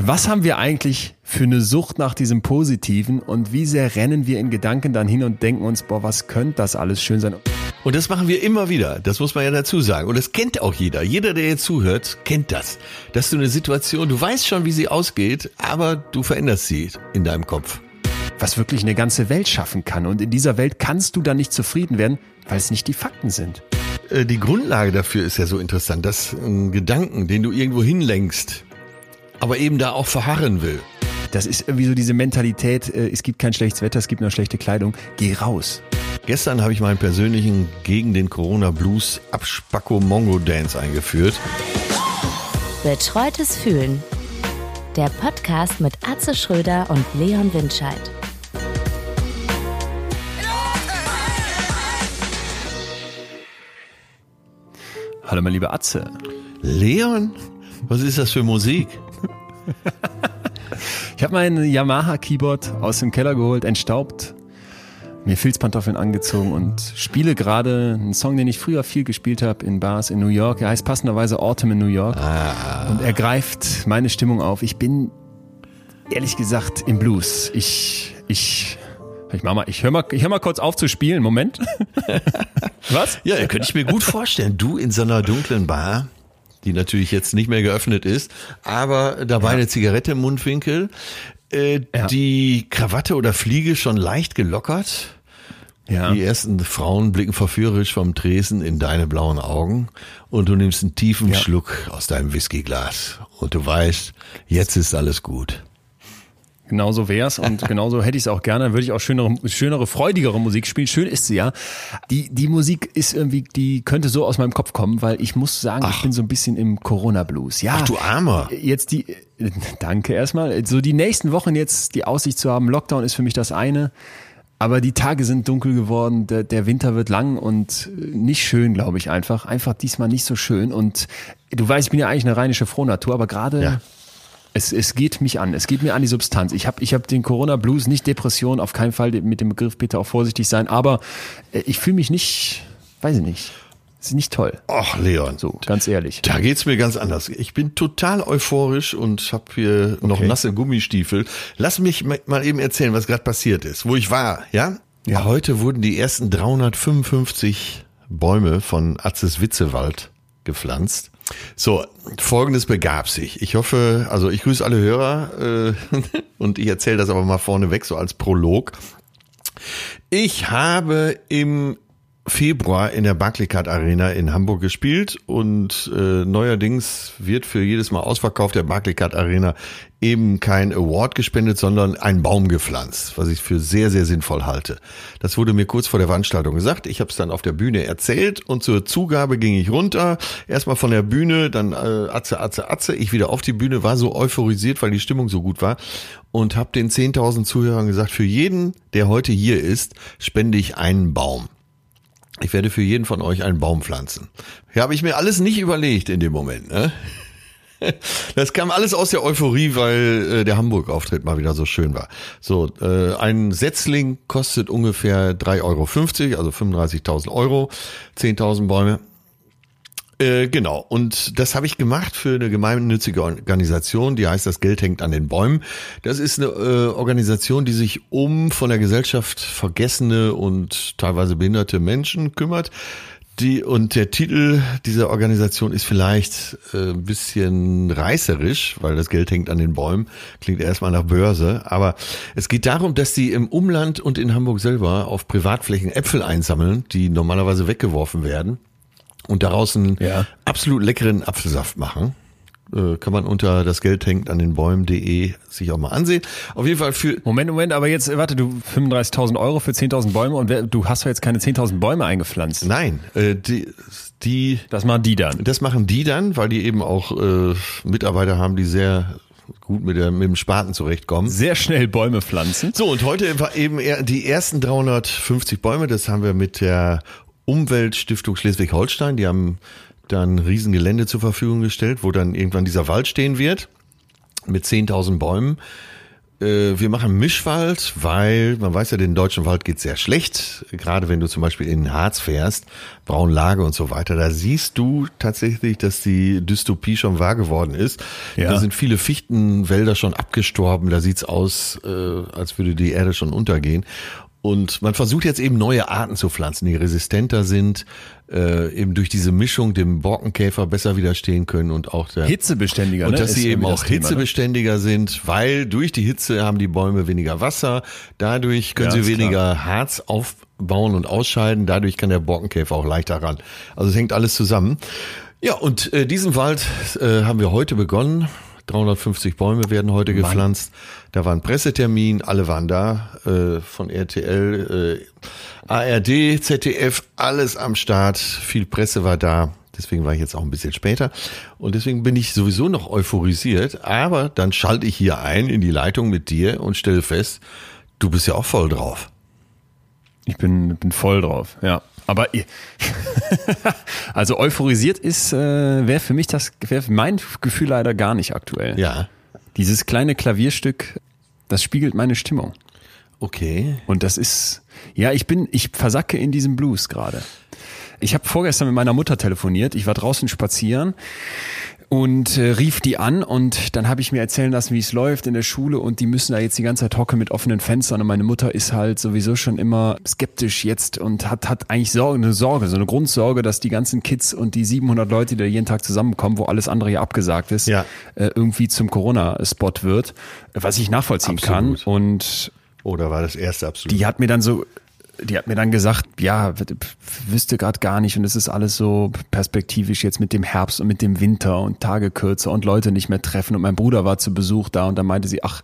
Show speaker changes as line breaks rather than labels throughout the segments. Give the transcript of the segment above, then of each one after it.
Was haben wir eigentlich für eine Sucht nach diesem Positiven und wie sehr rennen wir in Gedanken dann hin und denken uns, boah, was könnte das alles schön sein?
Und das machen wir immer wieder. Das muss man ja dazu sagen. Und das kennt auch jeder. Jeder, der jetzt zuhört, kennt das. Dass du eine Situation, du weißt schon, wie sie ausgeht, aber du veränderst sie in deinem Kopf.
Was wirklich eine ganze Welt schaffen kann. Und in dieser Welt kannst du dann nicht zufrieden werden, weil es nicht die Fakten sind.
Äh, die Grundlage dafür ist ja so interessant, dass ein Gedanken, den du irgendwo hinlenkst, aber eben da auch verharren will.
Das ist irgendwie so diese Mentalität, äh, es gibt kein schlechtes Wetter, es gibt nur schlechte Kleidung, geh raus.
Gestern habe ich meinen persönlichen gegen den Corona Blues Abspacko Mongo Dance eingeführt.
Betreutes Fühlen. Der Podcast mit Atze Schröder und Leon Windscheid.
Hallo mein lieber Atze.
Leon, was ist das für Musik?
ich habe mein Yamaha-Keyboard aus dem Keller geholt, entstaubt, mir Filzpantoffeln angezogen und spiele gerade einen Song, den ich früher viel gespielt habe in Bars in New York. Er heißt passenderweise Autumn in New York ah. und er greift meine Stimmung auf. Ich bin ehrlich gesagt im Blues. Ich, ich, ich mach mal, ich höre mal, ich hör mal kurz auf zu spielen. Moment.
Was? Ja, könnte ich mir gut vorstellen. Du in so einer dunklen Bar die natürlich jetzt nicht mehr geöffnet ist, aber dabei ja. eine Zigarette im Mundwinkel, äh, ja. die Krawatte oder Fliege schon leicht gelockert. Ja. Die ersten Frauen blicken verführerisch vom Tresen in deine blauen Augen und du nimmst einen tiefen ja. Schluck aus deinem Whiskyglas und du weißt, jetzt ist alles gut.
Genauso wär's und genauso hätte ich es auch gerne. Würde ich auch schönere, schönere, freudigere Musik spielen. Schön ist sie ja. Die, die Musik ist irgendwie, die könnte so aus meinem Kopf kommen, weil ich muss sagen, Ach. ich bin so ein bisschen im Corona-Blues. Ja.
Ach du Armer.
Jetzt die, danke erstmal. So die nächsten Wochen jetzt die Aussicht zu haben, Lockdown ist für mich das eine. Aber die Tage sind dunkel geworden, der, der Winter wird lang und nicht schön, glaube ich einfach. Einfach diesmal nicht so schön. Und du weißt, ich bin ja eigentlich eine rheinische Frohnatur, aber gerade ja es, es geht mich an, es geht mir an die Substanz. Ich habe ich hab den Corona-Blues, nicht Depression, auf keinen Fall mit dem Begriff bitte auch vorsichtig sein, aber äh, ich fühle mich nicht, weiß ich nicht. ist nicht toll.
Ach, Leon.
So, ganz ehrlich.
Da geht's mir ganz anders. Ich bin total euphorisch und habe hier okay. noch nasse Gummistiefel. Lass mich mal eben erzählen, was gerade passiert ist, wo ich war, ja? Ja. Heute wurden die ersten 355 Bäume von Atzes Witzewald gepflanzt. So, folgendes begab sich. Ich hoffe, also ich grüße alle Hörer äh, und ich erzähle das aber mal vorneweg, so als Prolog. Ich habe im Februar in der Barclaycard Arena in Hamburg gespielt und äh, neuerdings wird für jedes Mal Ausverkauf der Barclaycard Arena eben kein Award gespendet, sondern ein Baum gepflanzt, was ich für sehr, sehr sinnvoll halte. Das wurde mir kurz vor der Veranstaltung gesagt. Ich habe es dann auf der Bühne erzählt und zur Zugabe ging ich runter. Erstmal von der Bühne, dann äh, Atze, Atze, Atze. Ich wieder auf die Bühne, war so euphorisiert, weil die Stimmung so gut war und habe den 10.000 Zuhörern gesagt, für jeden, der heute hier ist, spende ich einen Baum. Ich werde für jeden von euch einen Baum pflanzen. Ja, habe ich mir alles nicht überlegt in dem Moment. Ne? Das kam alles aus der Euphorie, weil äh, der Hamburg-Auftritt mal wieder so schön war. So, äh, ein Setzling kostet ungefähr 3,50 Euro, also 35.000 Euro, 10.000 Bäume. Äh, genau, und das habe ich gemacht für eine gemeinnützige Organisation, die heißt Das Geld hängt an den Bäumen. Das ist eine äh, Organisation, die sich um von der Gesellschaft vergessene und teilweise behinderte Menschen kümmert. Die, und der Titel dieser Organisation ist vielleicht äh, ein bisschen reißerisch, weil das Geld hängt an den Bäumen. Klingt erstmal nach Börse. Aber es geht darum, dass die im Umland und in Hamburg selber auf Privatflächen Äpfel einsammeln, die normalerweise weggeworfen werden und daraus einen ja. absolut leckeren Apfelsaft machen. Äh, kann man unter das Geld hängt an den Bäumen.de sich auch mal ansehen. Auf jeden Fall für.
Moment, Moment, aber jetzt, warte, du 35.000 Euro für 10.000 Bäume und wer, du hast ja jetzt keine 10.000 Bäume eingepflanzt.
Nein, äh, die, die.
Das machen die dann.
Das machen die dann, weil die eben auch äh, Mitarbeiter haben, die sehr gut mit, der, mit dem Spaten zurechtkommen.
Sehr schnell Bäume pflanzen.
So, und heute war eben die ersten 350 Bäume, das haben wir mit der Umweltstiftung Schleswig-Holstein, die haben dann ein Riesengelände zur Verfügung gestellt, wo dann irgendwann dieser Wald stehen wird mit 10.000 Bäumen. äh, wir machen Mischwald, weil man weiß ja, den deutschen Wald geht sehr schlecht. Gerade wenn du zum Beispiel in den Harz fährst, Braunlage und so weiter, da siehst du tatsächlich, dass die Dystopie schon wahr geworden ist. Ja. Da sind viele Fichtenwälder schon abgestorben. Da sieht's aus, äh, als würde die Erde schon untergehen. Und man versucht jetzt eben neue Arten zu pflanzen, die resistenter sind, äh, eben durch diese Mischung dem Borkenkäfer besser widerstehen können und auch der
hitzebeständiger.
Und ne? dass sie eben auch ne? hitzebeständiger Thema, sind, weil durch die Hitze haben die Bäume weniger Wasser, dadurch können ja, sie weniger klar. Harz aufbauen und ausscheiden, dadurch kann der Borkenkäfer auch leichter ran. Also es hängt alles zusammen. Ja, und äh, diesen Wald äh, haben wir heute begonnen. 350 Bäume werden heute Mann. gepflanzt. Da war ein Pressetermin, alle waren da, äh, von RTL, äh, ARD, ZDF, alles am Start. Viel Presse war da. Deswegen war ich jetzt auch ein bisschen später. Und deswegen bin ich sowieso noch euphorisiert. Aber dann schalte ich hier ein in die Leitung mit dir und stelle fest, du bist ja auch voll drauf.
Ich bin, bin voll drauf, ja. Aber also euphorisiert ist, äh, wäre für mich das, wäre mein Gefühl leider gar nicht aktuell.
Ja.
Dieses kleine Klavierstück, das spiegelt meine Stimmung.
Okay.
Und das ist, ja, ich bin, ich versacke in diesem Blues gerade. Ich habe vorgestern mit meiner Mutter telefoniert. Ich war draußen spazieren und äh, rief die an und dann habe ich mir erzählen lassen, wie es läuft in der Schule und die müssen da jetzt die ganze Zeit hocken mit offenen Fenstern und meine Mutter ist halt sowieso schon immer skeptisch jetzt und hat hat eigentlich Sorge, eine Sorge, so eine Grundsorge, dass die ganzen Kids und die 700 Leute, die da jeden Tag zusammenkommen, wo alles andere ja abgesagt ist, ja. äh, irgendwie zum Corona-Spot wird, was ich nachvollziehen absolut. kann und
oder war das erste absolut?
Die hat mir dann so die hat mir dann gesagt, ja, wüsste gerade gar nicht und es ist alles so perspektivisch jetzt mit dem Herbst und mit dem Winter und Tage kürzer und Leute nicht mehr treffen und mein Bruder war zu Besuch da und dann meinte sie, ach,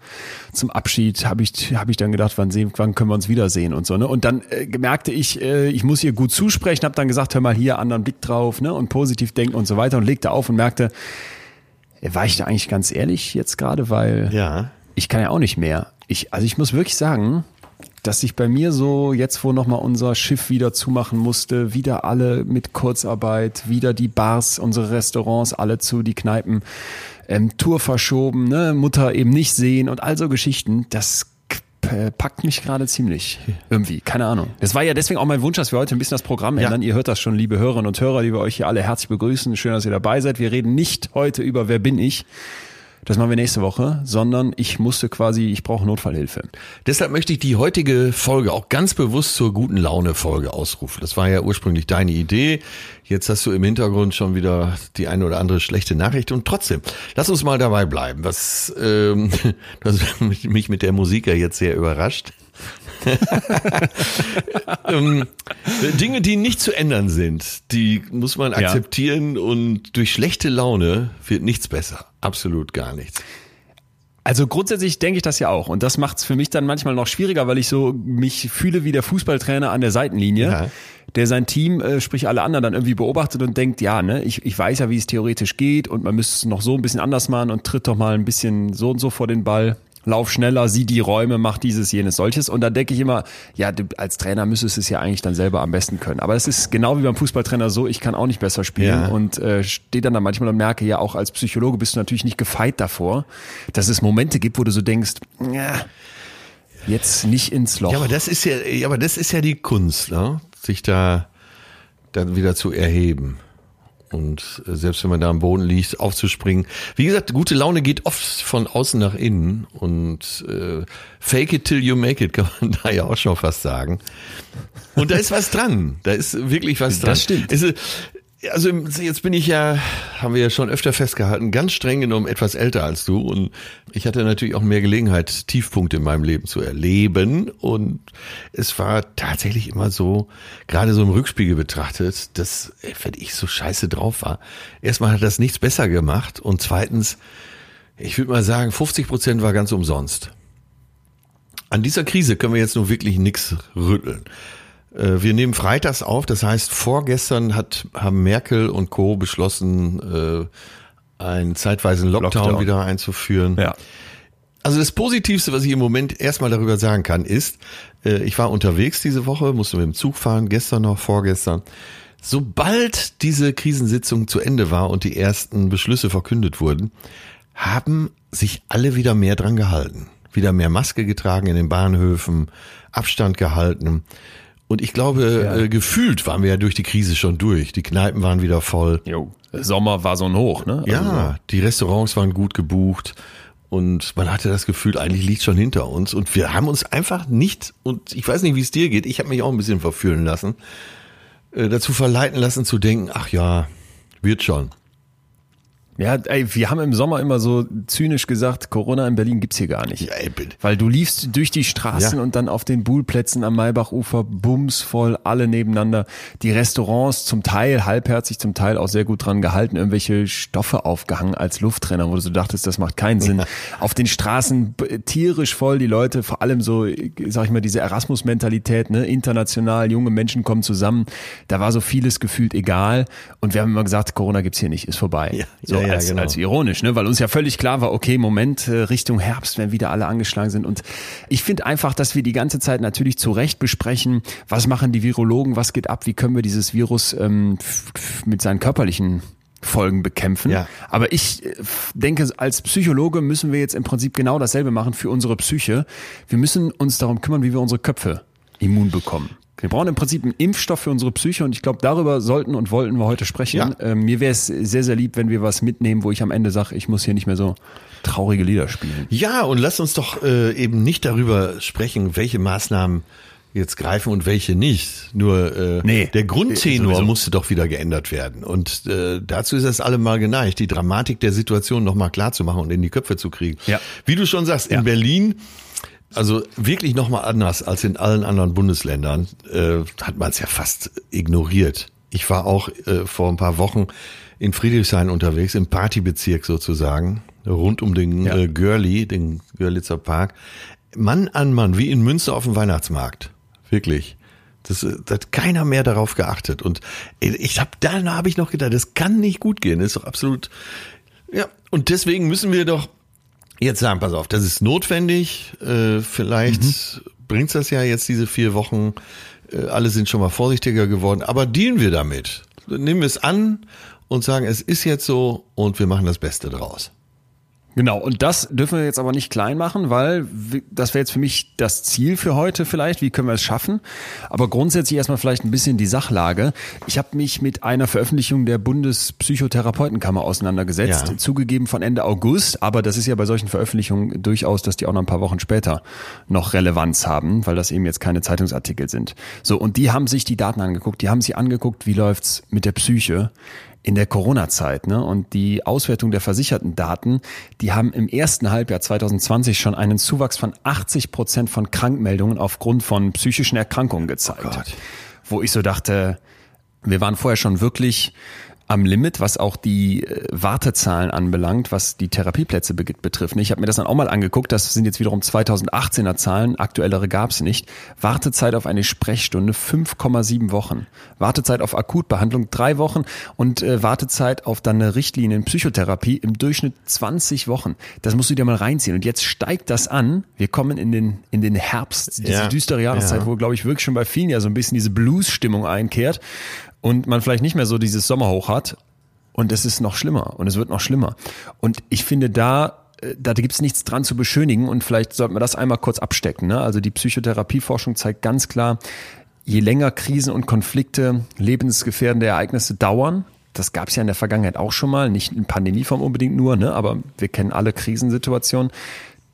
zum Abschied habe ich habe ich dann gedacht, wann sehen, wann können wir uns wiedersehen und so, ne? Und dann äh, merkte ich, äh, ich muss ihr gut zusprechen, habe dann gesagt, hör mal hier anderen Blick drauf, ne? Und positiv denken und so weiter und legte auf und merkte, war ich da eigentlich ganz ehrlich jetzt gerade, weil
ja.
ich kann ja auch nicht mehr. Ich also ich muss wirklich sagen, dass sich bei mir so, jetzt wo nochmal unser Schiff wieder zumachen musste, wieder alle mit Kurzarbeit, wieder die Bars, unsere Restaurants, alle zu, die Kneipen, ähm, Tour verschoben, ne, Mutter eben nicht sehen und all so Geschichten, das packt mich gerade ziemlich. Irgendwie, keine Ahnung. Das war ja deswegen auch mein Wunsch, dass wir heute ein bisschen das Programm ändern. Ja. Ihr hört das schon, liebe Hörerinnen und Hörer, die wir euch hier alle herzlich begrüßen. Schön, dass ihr dabei seid. Wir reden nicht heute über Wer bin ich, das machen wir nächste Woche, sondern ich musste quasi, ich brauche Notfallhilfe.
Deshalb möchte ich die heutige Folge auch ganz bewusst zur guten Laune Folge ausrufen. Das war ja ursprünglich deine Idee. Jetzt hast du im Hintergrund schon wieder die eine oder andere schlechte Nachricht und trotzdem, lass uns mal dabei bleiben. Was ähm, das mich mit der Musik ja jetzt sehr überrascht. ähm, Dinge, die nicht zu ändern sind, die muss man akzeptieren ja. und durch schlechte Laune wird nichts besser. Absolut gar nichts.
Also grundsätzlich denke ich das ja auch. Und das macht es für mich dann manchmal noch schwieriger, weil ich so mich fühle wie der Fußballtrainer an der Seitenlinie, ja. der sein Team, äh, sprich alle anderen, dann irgendwie beobachtet und denkt, ja, ne, ich, ich weiß ja, wie es theoretisch geht und man müsste es noch so ein bisschen anders machen und tritt doch mal ein bisschen so und so vor den Ball lauf schneller, sieh die Räume, mach dieses, jenes, solches. Und da denke ich immer, ja, du als Trainer müsstest es ja eigentlich dann selber am besten können. Aber es ist genau wie beim Fußballtrainer so, ich kann auch nicht besser spielen ja. und äh, stehe dann da manchmal und merke, ja, auch als Psychologe bist du natürlich nicht gefeit davor, dass es Momente gibt, wo du so denkst, ja, jetzt nicht ins Loch.
Ja, aber das ist ja, ja aber das ist ja die Kunst, ne? sich da dann wieder zu erheben. Und äh, selbst wenn man da am Boden liegt, aufzuspringen. Wie gesagt, gute Laune geht oft von außen nach innen und äh, fake it till you make it, kann man da ja auch schon fast sagen. Und da ist was dran. Da ist wirklich was dran.
Das stimmt.
Es, also jetzt bin ich ja, haben wir ja schon öfter festgehalten, ganz streng genommen etwas älter als du und ich hatte natürlich auch mehr Gelegenheit, Tiefpunkte in meinem Leben zu erleben und es war tatsächlich immer so, gerade so im Rückspiegel betrachtet, dass, wenn ich so scheiße drauf war, erstmal hat das nichts besser gemacht und zweitens, ich würde mal sagen, 50 Prozent war ganz umsonst. An dieser Krise können wir jetzt nur wirklich nichts rütteln. Äh, wir nehmen freitags auf, das heißt, vorgestern hat, haben Merkel und Co. beschlossen, äh, einen zeitweisen Lockdown, Lockdown. wieder einzuführen.
Ja.
Also das Positivste, was ich im Moment erstmal darüber sagen kann, ist, äh, ich war unterwegs diese Woche, musste mit dem Zug fahren, gestern noch, vorgestern. Sobald diese Krisensitzung zu Ende war und die ersten Beschlüsse verkündet wurden, haben sich alle wieder mehr dran gehalten wieder mehr Maske getragen in den Bahnhöfen, Abstand gehalten. Und ich glaube, ja. äh, gefühlt waren wir ja durch die Krise schon durch. Die Kneipen waren wieder voll.
Jo. Sommer war so ein Hoch, ne?
Also ja, die Restaurants waren gut gebucht. Und man hatte das Gefühl, eigentlich liegt schon hinter uns. Und wir haben uns einfach nicht, und ich weiß nicht, wie es dir geht, ich habe mich auch ein bisschen verführen lassen, äh, dazu verleiten lassen zu denken, ach ja, wird schon.
Ja, ey, wir haben im Sommer immer so zynisch gesagt, Corona in Berlin gibt's hier gar nicht. Ja, ey, bitte. Weil du liefst durch die Straßen ja. und dann auf den Buhlplätzen am Maybachufer bumsvoll alle nebeneinander. Die Restaurants zum Teil halbherzig, zum Teil auch sehr gut dran gehalten, irgendwelche Stoffe aufgehangen als Lufttrenner, wo du so dachtest, das macht keinen Sinn. Ja. Auf den Straßen tierisch voll, die Leute, vor allem so, sag ich mal, diese Erasmus-Mentalität, ne, international, junge Menschen kommen zusammen. Da war so vieles gefühlt egal. Und wir haben immer gesagt, Corona gibt's hier nicht, ist vorbei. Ja. So, ja, als, genau. als ironisch, ne? weil uns ja völlig klar war, okay, Moment, äh, Richtung Herbst, wenn wieder alle angeschlagen sind. Und ich finde einfach, dass wir die ganze Zeit natürlich zu Recht besprechen, was machen die Virologen, was geht ab, wie können wir dieses Virus ähm, mit seinen körperlichen Folgen bekämpfen. Ja. Aber ich äh, denke, als Psychologe müssen wir jetzt im Prinzip genau dasselbe machen für unsere Psyche. Wir müssen uns darum kümmern, wie wir unsere Köpfe immun bekommen. Wir brauchen im Prinzip einen Impfstoff für unsere Psyche und ich glaube, darüber sollten und wollten wir heute sprechen. Ja. Ähm, mir wäre es sehr, sehr lieb, wenn wir was mitnehmen, wo ich am Ende sage, ich muss hier nicht mehr so traurige Lieder spielen.
Ja, und lass uns doch äh, eben nicht darüber sprechen, welche Maßnahmen jetzt greifen und welche nicht. Nur äh, nee, der Grundtenor äh, musste doch wieder geändert werden. Und äh, dazu ist es allemal geneigt, die Dramatik der Situation nochmal klar zu machen und in die Köpfe zu kriegen. Ja. Wie du schon sagst, ja. in Berlin also wirklich nochmal anders als in allen anderen Bundesländern äh, hat man es ja fast ignoriert. Ich war auch äh, vor ein paar Wochen in Friedrichshain unterwegs, im Partybezirk sozusagen, rund um den ja. äh, Görli, den Görlitzer Park. Mann an Mann, wie in Münster auf dem Weihnachtsmarkt. Wirklich. Das, das hat keiner mehr darauf geachtet. Und ich habe da habe ich noch gedacht, das kann nicht gut gehen. Das ist doch absolut. Ja, und deswegen müssen wir doch jetzt sagen, pass auf, das ist notwendig. Äh, vielleicht mhm. bringt's das ja jetzt diese vier Wochen. Äh, alle sind schon mal vorsichtiger geworden, aber dienen wir damit. Nehmen wir es an und sagen, es ist jetzt so und wir machen das Beste draus.
Genau, und das dürfen wir jetzt aber nicht klein machen, weil das wäre jetzt für mich das Ziel für heute vielleicht, wie können wir es schaffen. Aber grundsätzlich erstmal vielleicht ein bisschen die Sachlage. Ich habe mich mit einer Veröffentlichung der Bundespsychotherapeutenkammer auseinandergesetzt, ja. zugegeben von Ende August, aber das ist ja bei solchen Veröffentlichungen durchaus, dass die auch noch ein paar Wochen später noch Relevanz haben, weil das eben jetzt keine Zeitungsartikel sind. So, und die haben sich die Daten angeguckt, die haben sich angeguckt, wie läuft's mit der Psyche in der Corona-Zeit. Ne? Und die Auswertung der versicherten Daten, die haben im ersten Halbjahr 2020 schon einen Zuwachs von 80 Prozent von Krankmeldungen aufgrund von psychischen Erkrankungen gezeigt. Oh wo ich so dachte, wir waren vorher schon wirklich am Limit, was auch die äh, Wartezahlen anbelangt, was die Therapieplätze betrifft. Ich habe mir das dann auch mal angeguckt, das sind jetzt wiederum 2018er Zahlen, aktuellere gab es nicht. Wartezeit auf eine Sprechstunde 5,7 Wochen. Wartezeit auf Akutbehandlung drei Wochen und äh, Wartezeit auf dann eine Richtlinie in Psychotherapie im Durchschnitt 20 Wochen. Das musst du dir mal reinziehen. Und jetzt steigt das an. Wir kommen in den, in den Herbst, diese ja, düstere Jahreszeit, ja. wo, glaube ich, wirklich schon bei vielen ja so ein bisschen diese Blues-Stimmung einkehrt und man vielleicht nicht mehr so dieses Sommerhoch hat. Und es ist noch schlimmer und es wird noch schlimmer. Und ich finde da, äh, da gibt's nichts dran zu beschönigen und vielleicht sollten wir das einmal kurz abstecken. Ne? Also die Psychotherapieforschung zeigt ganz klar, je länger Krisen und Konflikte, lebensgefährdende Ereignisse dauern, das gab's ja in der Vergangenheit auch schon mal, nicht in Pandemieform unbedingt nur, ne? aber wir kennen alle Krisensituationen,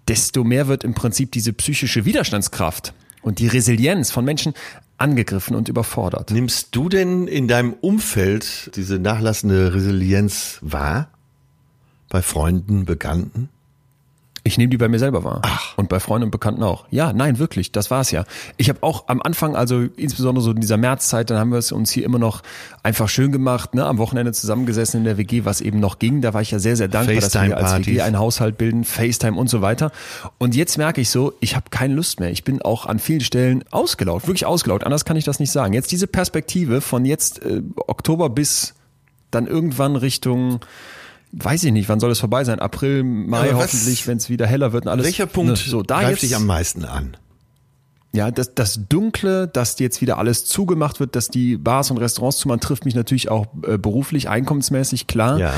desto mehr wird im Prinzip diese psychische Widerstandskraft und die Resilienz von Menschen angegriffen und überfordert.
Nimmst du denn in deinem Umfeld diese nachlassende Resilienz wahr? Bei Freunden, Bekannten?
Ich nehme die bei mir selber wahr. Ach. Und bei Freunden und Bekannten auch. Ja, nein, wirklich, das war's ja. Ich habe auch am Anfang, also insbesondere so in dieser Märzzeit, dann haben wir es uns hier immer noch einfach schön gemacht, ne, am Wochenende zusammengesessen in der WG, was eben noch ging. Da war ich ja sehr, sehr dankbar, dass wir als WG einen Haushalt bilden, FaceTime und so weiter. Und jetzt merke ich so, ich habe keine Lust mehr. Ich bin auch an vielen Stellen ausgelaugt, wirklich ausgelaugt. Anders kann ich das nicht sagen. Jetzt diese Perspektive von jetzt äh, Oktober bis dann irgendwann Richtung weiß ich nicht, wann soll es vorbei sein? April, Mai was, hoffentlich, wenn es wieder heller wird und alles.
Welcher Punkt ne, so, da greift dich am meisten an?
Ja, das, das Dunkle, dass jetzt wieder alles zugemacht wird, dass die Bars und Restaurants zu, man trifft mich natürlich auch äh, beruflich, einkommensmäßig, klar. Ja.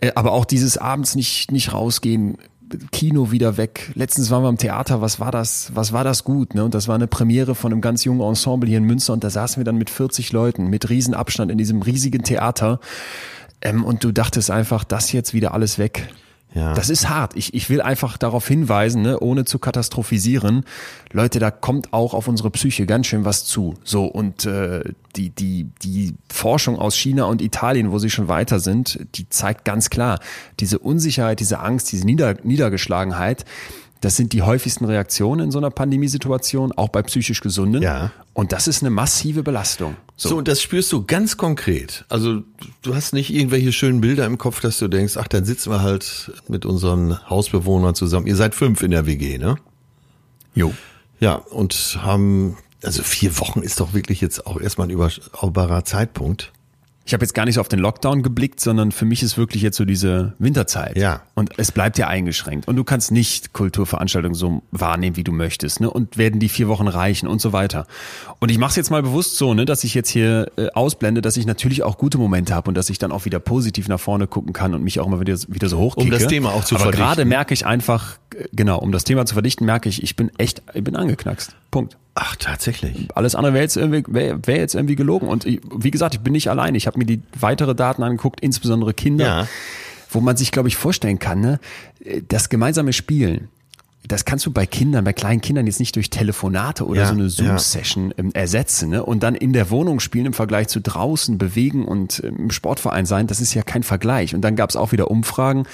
Äh, aber auch dieses abends nicht, nicht rausgehen, Kino wieder weg. Letztens waren wir im Theater, was war das, was war das gut, ne? Und das war eine Premiere von einem ganz jungen Ensemble hier in Münster und da saßen wir dann mit 40 Leuten, mit Riesenabstand in diesem riesigen Theater. Ähm, und du dachtest einfach, das jetzt wieder alles weg. Ja. Das ist hart. Ich, ich will einfach darauf hinweisen, ne, ohne zu katastrophisieren. Leute, da kommt auch auf unsere Psyche ganz schön was zu. So und äh, die die die Forschung aus China und Italien, wo sie schon weiter sind, die zeigt ganz klar diese Unsicherheit, diese Angst, diese Nieder Niedergeschlagenheit das sind die häufigsten Reaktionen in so einer Pandemiesituation, auch bei psychisch Gesunden. Ja. Und das ist eine massive Belastung.
So. so, und das spürst du ganz konkret. Also du hast nicht irgendwelche schönen Bilder im Kopf, dass du denkst, ach, dann sitzen wir halt mit unseren Hausbewohnern zusammen. Ihr seid fünf in der WG, ne? Jo. Ja, und haben, also vier Wochen ist doch wirklich jetzt auch erstmal ein überschaubarer Zeitpunkt
ich habe jetzt gar nicht so auf den Lockdown geblickt, sondern für mich ist wirklich jetzt so diese Winterzeit.
Ja.
Und es bleibt ja eingeschränkt. Und du kannst nicht Kulturveranstaltungen so wahrnehmen, wie du möchtest. Ne? Und werden die vier Wochen reichen und so weiter. Und ich mache es jetzt mal bewusst so, ne, dass ich jetzt hier äh, ausblende, dass ich natürlich auch gute Momente habe und dass ich dann auch wieder positiv nach vorne gucken kann und mich auch immer wieder, wieder so hochkicke.
Um das Thema auch zu
Aber verdichten. gerade merke ich einfach, äh, genau, um das Thema zu verdichten, merke ich, ich bin echt, ich bin angeknackst. Punkt.
Ach, tatsächlich.
Alles andere wäre jetzt irgendwie, wäre wär jetzt irgendwie gelogen. Und ich, wie gesagt, ich bin nicht allein. Ich habe mir die weitere Daten angeguckt, insbesondere Kinder, ja. Wo man sich, glaube ich, vorstellen kann, ne, das gemeinsame Spielen. Das kannst du bei Kindern, bei kleinen Kindern jetzt nicht durch Telefonate oder ja, so eine Zoom-Session ja. ersetzen. Ne? Und dann in der Wohnung spielen im Vergleich zu draußen bewegen und im Sportverein sein, das ist ja kein Vergleich. Und dann gab es auch wieder Umfragen,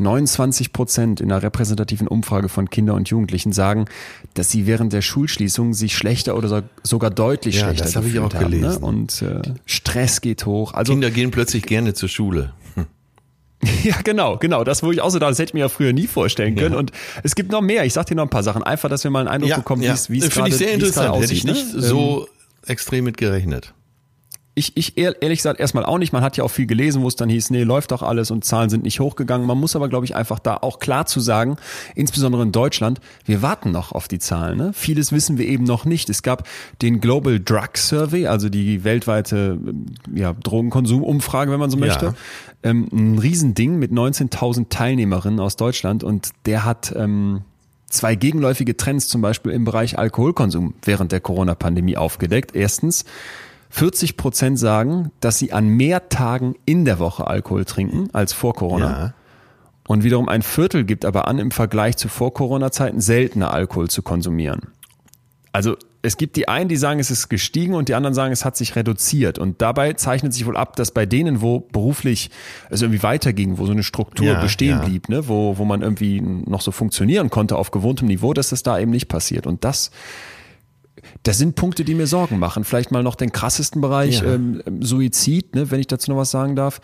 29 Prozent in einer repräsentativen Umfrage von Kinder und Jugendlichen sagen, dass sie während der Schulschließung sich schlechter oder sogar deutlich ja, schlechter
das habe ich auch haben, gelesen. Ne?
Und äh, Stress geht hoch.
Also Kinder gehen plötzlich gerne zur Schule.
Ja, genau, genau. Das, wo ich auch so da, das hätte ich mir ja früher nie vorstellen können. Ja. Und es gibt noch mehr. Ich sag dir noch ein paar Sachen. Einfach, dass wir mal einen Eindruck ja, bekommen,
ja. wie es wie es gerade aussieht. Finde ich sehr interessant. Hätte ich nicht ne? so ähm, extrem mit gerechnet
ich, ich ehrlich gesagt erstmal auch nicht. Man hat ja auch viel gelesen, wo es dann hieß, nee, läuft doch alles und Zahlen sind nicht hochgegangen. Man muss aber, glaube ich, einfach da auch klar zu sagen, insbesondere in Deutschland, wir warten noch auf die Zahlen. Ne? Vieles wissen wir eben noch nicht. Es gab den Global Drug Survey, also die weltweite ja, Drogenkonsumumfrage, wenn man so möchte. Ja. Ähm, ein Riesending mit 19.000 Teilnehmerinnen aus Deutschland und der hat ähm, zwei gegenläufige Trends zum Beispiel im Bereich Alkoholkonsum während der Corona-Pandemie aufgedeckt. Erstens, 40 Prozent sagen, dass sie an mehr Tagen in der Woche Alkohol trinken als vor Corona. Ja. Und wiederum ein Viertel gibt aber an, im Vergleich zu Vor-Corona-Zeiten seltener Alkohol zu konsumieren. Also es gibt die einen, die sagen, es ist gestiegen und die anderen sagen, es hat sich reduziert. Und dabei zeichnet sich wohl ab, dass bei denen, wo beruflich es irgendwie weiterging, wo so eine Struktur ja, bestehen ja. blieb, ne, wo, wo man irgendwie noch so funktionieren konnte auf gewohntem Niveau, dass das da eben nicht passiert. Und das das sind Punkte, die mir Sorgen machen. Vielleicht mal noch den krassesten Bereich ja. ähm, Suizid, ne, wenn ich dazu noch was sagen darf.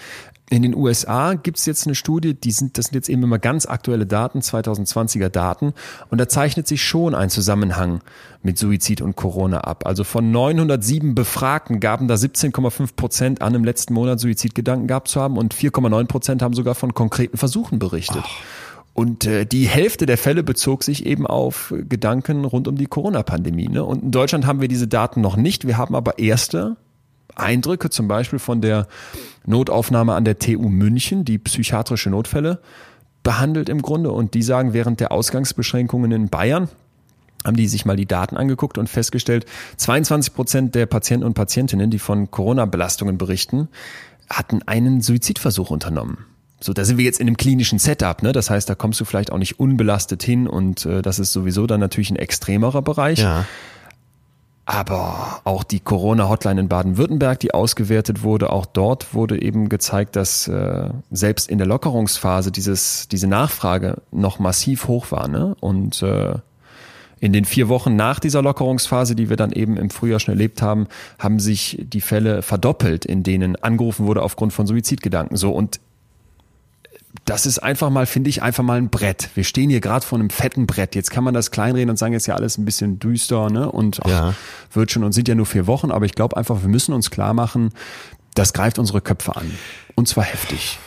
In den USA gibt es jetzt eine Studie, die sind, das sind jetzt eben immer ganz aktuelle Daten, 2020er Daten, und da zeichnet sich schon ein Zusammenhang mit Suizid und Corona ab. Also von 907 Befragten gaben da 17,5 Prozent an, im letzten Monat Suizidgedanken gehabt zu haben und 4,9 Prozent haben sogar von konkreten Versuchen berichtet. Ach. Und äh, die Hälfte der Fälle bezog sich eben auf Gedanken rund um die Corona-Pandemie. Ne? Und in Deutschland haben wir diese Daten noch nicht. Wir haben aber erste Eindrücke, zum Beispiel von der Notaufnahme an der TU München, die psychiatrische Notfälle behandelt im Grunde. Und die sagen, während der Ausgangsbeschränkungen in Bayern haben die sich mal die Daten angeguckt und festgestellt, 22 Prozent der Patienten und Patientinnen, die von Corona-Belastungen berichten, hatten einen Suizidversuch unternommen. So, da sind wir jetzt in einem klinischen Setup, ne? Das heißt, da kommst du vielleicht auch nicht unbelastet hin und äh, das ist sowieso dann natürlich ein extremerer Bereich. Ja. Aber auch die Corona-Hotline in Baden-Württemberg, die ausgewertet wurde, auch dort wurde eben gezeigt, dass äh, selbst in der Lockerungsphase dieses, diese Nachfrage noch massiv hoch war. Ne? Und äh, in den vier Wochen nach dieser Lockerungsphase, die wir dann eben im Frühjahr schon erlebt haben, haben sich die Fälle verdoppelt, in denen angerufen wurde aufgrund von Suizidgedanken. So und das ist einfach mal, finde ich, einfach mal ein Brett. Wir stehen hier gerade vor einem fetten Brett. Jetzt kann man das kleinreden und sagen, jetzt ist ja alles ein bisschen düster, ne? Und ach, ja. wird schon und sind ja nur vier Wochen, aber ich glaube einfach, wir müssen uns klar machen, das greift unsere Köpfe an. Und zwar heftig.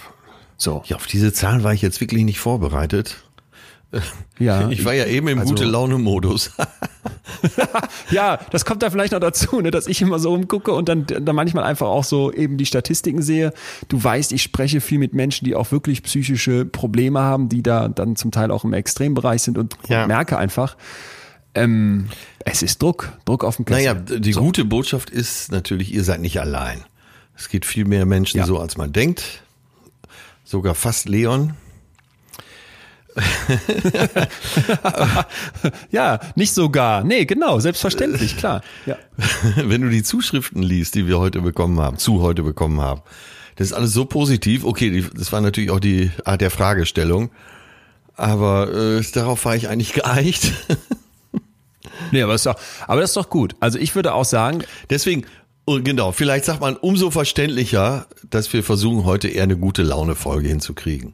So.
Ja, auf diese Zahlen war ich jetzt wirklich nicht vorbereitet. Ja. Ich war ja eben im also, gute Laune Modus.
ja, das kommt da vielleicht noch dazu, ne, dass ich immer so rumgucke und dann, dann manchmal einfach auch so eben die Statistiken sehe. Du weißt, ich spreche viel mit Menschen, die auch wirklich psychische Probleme haben, die da dann zum Teil auch im Extrembereich sind und, ja. und merke einfach, ähm, es ist Druck, Druck auf dem
Kessel. Naja, die so. gute Botschaft ist natürlich, ihr seid nicht allein. Es geht viel mehr Menschen ja. so, als man denkt. Sogar fast Leon.
ja, nicht sogar. Nee, genau, selbstverständlich, klar. Ja.
Wenn du die Zuschriften liest, die wir heute bekommen haben, zu heute bekommen haben, das ist alles so positiv. Okay, das war natürlich auch die Art der Fragestellung, aber äh, darauf war ich eigentlich geeicht.
nee, aber, ist doch, aber das ist doch gut. Also ich würde auch sagen.
Deswegen, und genau, vielleicht sagt man umso verständlicher, dass wir versuchen, heute eher eine gute Laune-Folge hinzukriegen.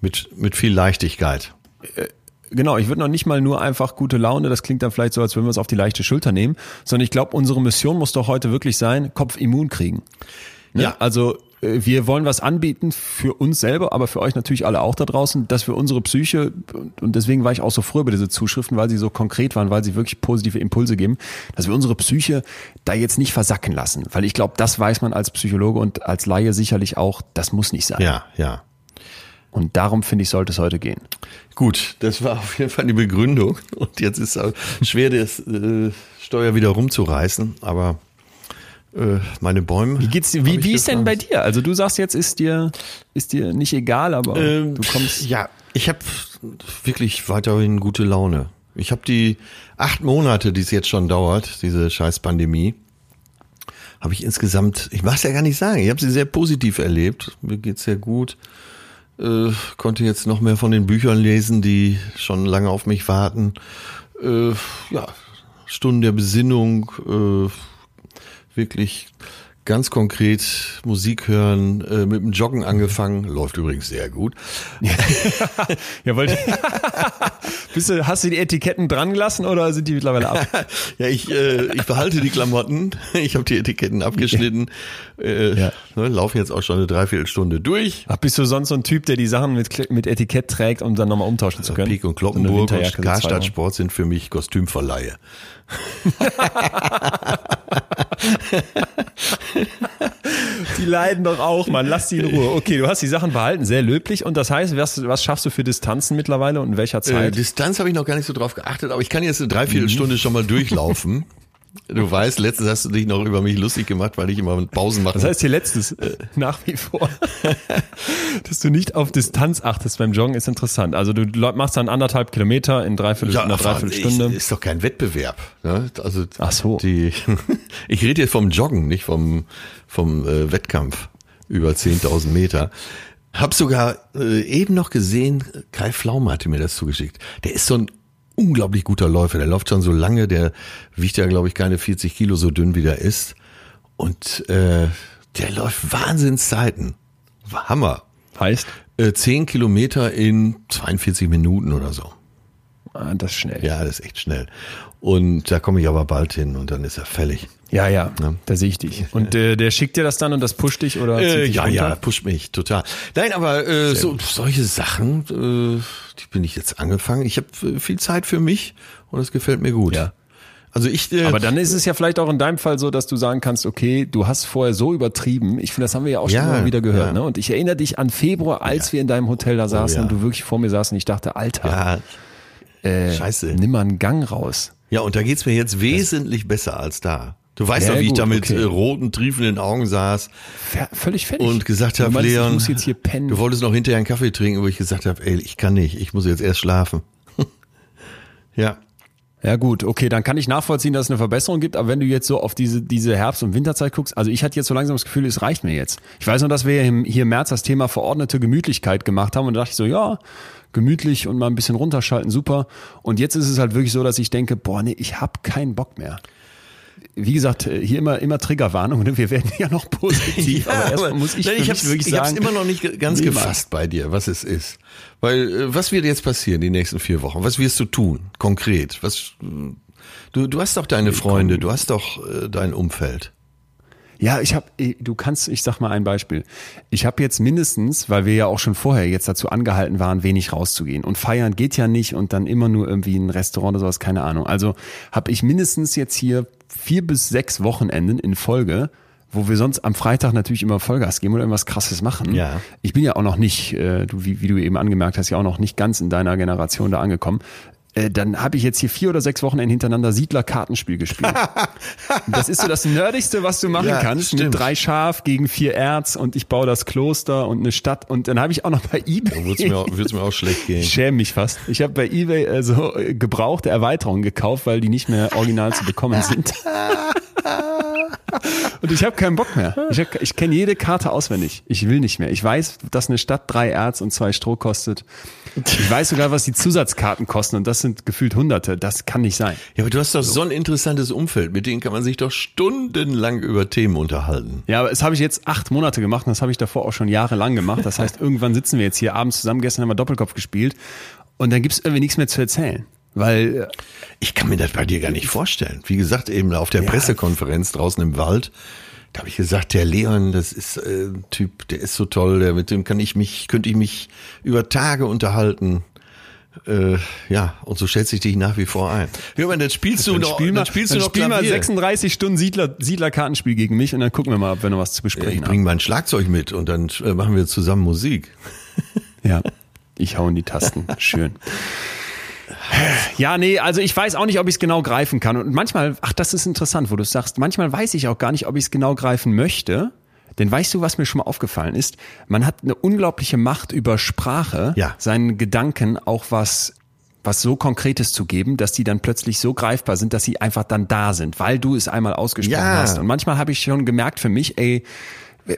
Mit, mit viel Leichtigkeit.
Äh, genau, ich würde noch nicht mal nur einfach gute Laune, das klingt dann vielleicht so, als würden wir es auf die leichte Schulter nehmen, sondern ich glaube, unsere Mission muss doch heute wirklich sein, Kopf immun kriegen. Ne? Ja. Also äh, wir wollen was anbieten für uns selber, aber für euch natürlich alle auch da draußen, dass wir unsere Psyche, und deswegen war ich auch so froh über diese Zuschriften, weil sie so konkret waren, weil sie wirklich positive Impulse geben, dass wir unsere Psyche da jetzt nicht versacken lassen. Weil ich glaube, das weiß man als Psychologe und als Laie sicherlich auch, das muss nicht sein.
Ja, ja.
Und darum finde ich, sollte es heute gehen.
Gut, das war auf jeden Fall die Begründung. Und jetzt ist es schwer, das äh, Steuer wieder rumzureißen, aber äh, meine Bäume.
Wie geht's dir? Wie, wie ist denn bei dir? Also du sagst jetzt, ist dir, ist dir nicht egal, aber ähm, du kommst.
Ja, ich habe wirklich weiterhin gute Laune. Ich habe die acht Monate, die es jetzt schon dauert, diese scheiß Pandemie, habe ich insgesamt, ich mach's ja gar nicht sagen, ich habe sie sehr positiv erlebt. Mir geht's sehr gut. Äh, konnte jetzt noch mehr von den Büchern lesen, die schon lange auf mich warten. Äh, ja, Stunden der Besinnung, äh, wirklich ganz konkret Musik hören, äh, mit dem Joggen angefangen, läuft übrigens sehr gut.
ja, wollte Bist du, hast du die Etiketten dran gelassen oder sind die mittlerweile ab?
ja, ich, äh, ich behalte die Klamotten, ich habe die Etiketten abgeschnitten, äh, ja. ne, laufe jetzt auch schon eine Dreiviertelstunde durch.
Ach, bist du sonst so ein Typ, der die Sachen mit, mit Etikett trägt, um dann nochmal umtauschen zu können?
Pik und Kloppenburg so und Karstadt Sport sind für mich Kostümverleihe.
die leiden doch auch, Mann. Lass die in Ruhe. Okay, du hast die Sachen behalten, sehr löblich. Und das heißt, was, was schaffst du für Distanzen mittlerweile und in welcher Zeit? Äh,
Distanz habe ich noch gar nicht so drauf geachtet, aber ich kann jetzt eine Dreiviertelstunde mhm. schon mal durchlaufen. Du weißt, letztens hast du dich noch über mich lustig gemacht, weil ich immer Pausen mache.
Das heißt hier letztes, äh, nach wie vor. Dass du nicht auf Distanz achtest beim Joggen ist interessant. Also du machst dann anderthalb Kilometer in dreiviertel, ja, einer Dreiviertelstunde.
Ich, ist doch kein Wettbewerb. Ne? Also Ach so. Die, ich rede jetzt vom Joggen, nicht vom, vom äh, Wettkampf über 10.000 Meter. Hab sogar äh, eben noch gesehen, Kai Pflaume hatte mir das zugeschickt. Der ist so ein unglaublich guter Läufer. Der läuft schon so lange, der wiegt ja, glaube ich, keine 40 Kilo so dünn, wie der ist. Und äh, der läuft Wahnsinnszeiten. Hammer.
Heißt?
Äh, 10 Kilometer in 42 Minuten oder so.
Ah, das ist schnell.
Ja, das ist echt schnell. Und da komme ich aber bald hin und dann ist er fällig.
Ja, ja, ja. da sehe ich dich. Und äh, der schickt dir das dann und das pusht dich oder?
Äh, ja, runter? ja, pusht mich total. Nein, aber äh, so solche Sachen, äh, die bin ich jetzt angefangen. Ich habe äh, viel Zeit für mich und es gefällt mir gut. Ja.
Also ich, äh, aber dann ist es ja vielleicht auch in deinem Fall so, dass du sagen kannst, okay, du hast vorher so übertrieben. Ich finde, das haben wir ja auch schon ja, mal wieder gehört. Ja. Ne? Und ich erinnere dich an Februar, als ja. wir in deinem Hotel da saßen oh, und du wirklich vor mir saßen. Ich dachte, Alter, äh, Scheiße, nimm mal einen Gang raus.
Ja, und da geht's mir jetzt wesentlich das, besser als da. Du weißt doch, wie gut, ich da mit okay. Äh, roten, triefenden Augen saß.
Ver völlig fertig.
Und gesagt habe, Leon, du wolltest noch hinterher einen Kaffee trinken, wo ich gesagt habe, ey, ich kann nicht, ich muss jetzt erst schlafen. ja.
Ja gut, okay, dann kann ich nachvollziehen, dass es eine Verbesserung gibt, aber wenn du jetzt so auf diese, diese Herbst- und Winterzeit guckst, also ich hatte jetzt so langsam das Gefühl, es reicht mir jetzt. Ich weiß nur, dass wir hier im März das Thema verordnete Gemütlichkeit gemacht haben und da dachte ich so, ja, gemütlich und mal ein bisschen runterschalten, super. Und jetzt ist es halt wirklich so, dass ich denke, boah, nee, ich habe keinen Bock mehr wie gesagt, hier immer, immer Triggerwarnung. Ne? Wir werden ja noch positiv. ja, aber erstmal muss ich, nein,
ich hab's, wirklich ich sagen. Ich immer noch nicht ganz gefasst bei dir, was es ist. Weil, äh, was wird jetzt passieren die nächsten vier Wochen? Was wirst du tun? Konkret? Was, du, du hast doch deine Freunde, du hast doch äh, dein Umfeld.
Ja, ich habe, du kannst, ich sag mal ein Beispiel. Ich habe jetzt mindestens, weil wir ja auch schon vorher jetzt dazu angehalten waren, wenig rauszugehen und feiern geht ja nicht und dann immer nur irgendwie ein Restaurant oder sowas, keine Ahnung. Also habe ich mindestens jetzt hier vier bis sechs Wochenenden in Folge, wo wir sonst am Freitag natürlich immer Vollgas geben oder irgendwas Krasses machen.
Ja.
Ich bin ja auch noch nicht, äh, du, wie, wie du eben angemerkt hast, ja auch noch nicht ganz in deiner Generation da angekommen. Äh, dann habe ich jetzt hier vier oder sechs Wochen hintereinander Siedler-Kartenspiel gespielt. das ist so das Nerdigste, was du machen
Ja,
kannst.
stimmt.
Mit drei Schaf gegen vier Erz und ich baue das Kloster und eine Stadt. Und dann habe ich auch noch bei
Da
eBay.
wird's mir, auch- wird's mir auch schlecht gehen.
Ich schäme mich fast. Ich habe bei eBay äh, so äh, gebrauchte Erweiterungen gekauft, weil die nicht mehr original zu bekommen sind. Und ich habe keinen Bock mehr. Ich, hab- ich kenne jede Karte auswendig. Ich will nicht mehr. Ich weiß, dass eine Stadt drei Erz und zwei Stroh kostet. Ich weiß sogar, was die Zusatzkarten kosten und das sind gefühlt Hunderte. Das kann nicht sein.
Ja, aber du hast doch so ein interessantes Umfeld, mit denen kann man sich doch stundenlang über Themen unterhalten.
Ja, aber das habe ich jetzt acht Monate gemacht und das habe ich davor auch schon jahrelang gemacht. Das heißt, irgendwann sitzen wir jetzt hier abends zusammen. Gestern haben wir Doppelkopf gespielt und dann gibt's irgendwie nichts mehr zu erzählen. Weil äh,
Ich kann mir das bei dir gar nicht vorstellen. Wie gesagt, eben auf der Pressekonferenz draußen im Wald, da habe ich gesagt, der Leon, das ist äh, ein Typ, der ist so toll, der, mit dem kann ich mich, könnte ich mich über Tage unterhalten. Äh, ja, und so schätze ich dich nach wie vor ein. Hör mal, dann spielst du noch,
spiel mal,
dann spielst du noch
spiel mal
Klavier.
36 Stunden Siedler, Siedlerkartenspiel gegen mich und dann gucken wir mal, ob wir noch was zu
Ja, ich
besprechen
bringe mein Schlagzeug mit und dann äh, machen wir zusammen Musik.
haben. Ja, ich hau in die Tasten. Schön. Ja, nee, also ich weiß auch nicht, ob ich es genau greifen kann. Und manchmal, ach, das ist interessant, wo du es sagst, manchmal weiß ich auch gar nicht, ob ich es genau greifen möchte. Denn weißt du, was mir schon mal aufgefallen ist? Man hat eine unglaubliche Macht über Sprache,
Ja.
seinen Gedanken auch was was so Konkretes zu geben, dass die dann plötzlich so greifbar sind, dass sie einfach dann da sind, weil du es einmal ausgesprochen
Ja.
hast. Und manchmal habe ich schon gemerkt für mich, ey,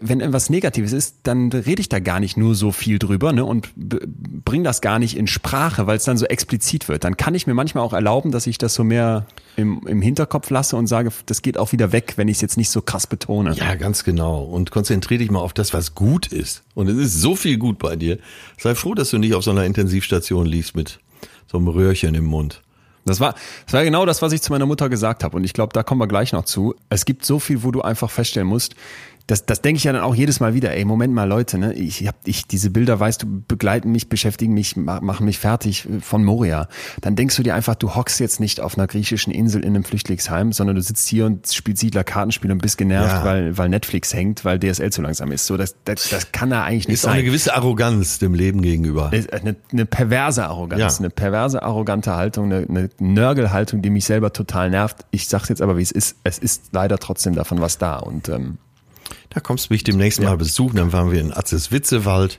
wenn irgendwas Negatives ist, dann rede ich da gar nicht nur so viel drüber ne, und b- bring das gar nicht in Sprache, weil es dann so explizit wird. Dann kann ich mir manchmal auch erlauben, dass ich das so mehr im, im Hinterkopf lasse und sage, das geht auch wieder weg, wenn ich es jetzt nicht so krass betone.
Ja, ganz genau. Und konzentrier dich mal auf das, was gut ist. Und es ist so viel gut bei dir. Sei froh, dass du nicht auf so einer Intensivstation liegst mit so einem Röhrchen im Mund.
Das war, das war genau das, was ich zu meiner Mutter gesagt habe. Und ich glaube, da kommen wir gleich noch zu. Es gibt so viel, wo du einfach feststellen musst, das, das denke ich ja dann auch jedes Mal wieder, ey, Moment mal, Leute, ne, ich hab, ich, diese Bilder, weißt du, begleiten mich, beschäftigen mich, ma- machen mich fertig äh, von Moria. Dann denkst du dir einfach, du hockst jetzt nicht auf einer griechischen Insel in einem Flüchtlingsheim, sondern du sitzt hier und spielst Siedler Kartenspiel und bist genervt,
Ja.
weil, weil Netflix hängt, weil DSL zu langsam ist. So, das, das, das kann da eigentlich nicht
Ist auch eine
sein.
gewisse Arroganz dem Leben gegenüber.
Ist Eine, eine perverse Arroganz,
Ja.
eine perverse, arrogante Haltung, eine, eine Nörgelhaltung, die mich selber total nervt. Ich sag's jetzt aber, wie es ist. Es ist leider trotzdem davon was da. Und ähm,
Da kommst du mich demnächst mal besuchen, dann fahren wir in Atzes Witzewald,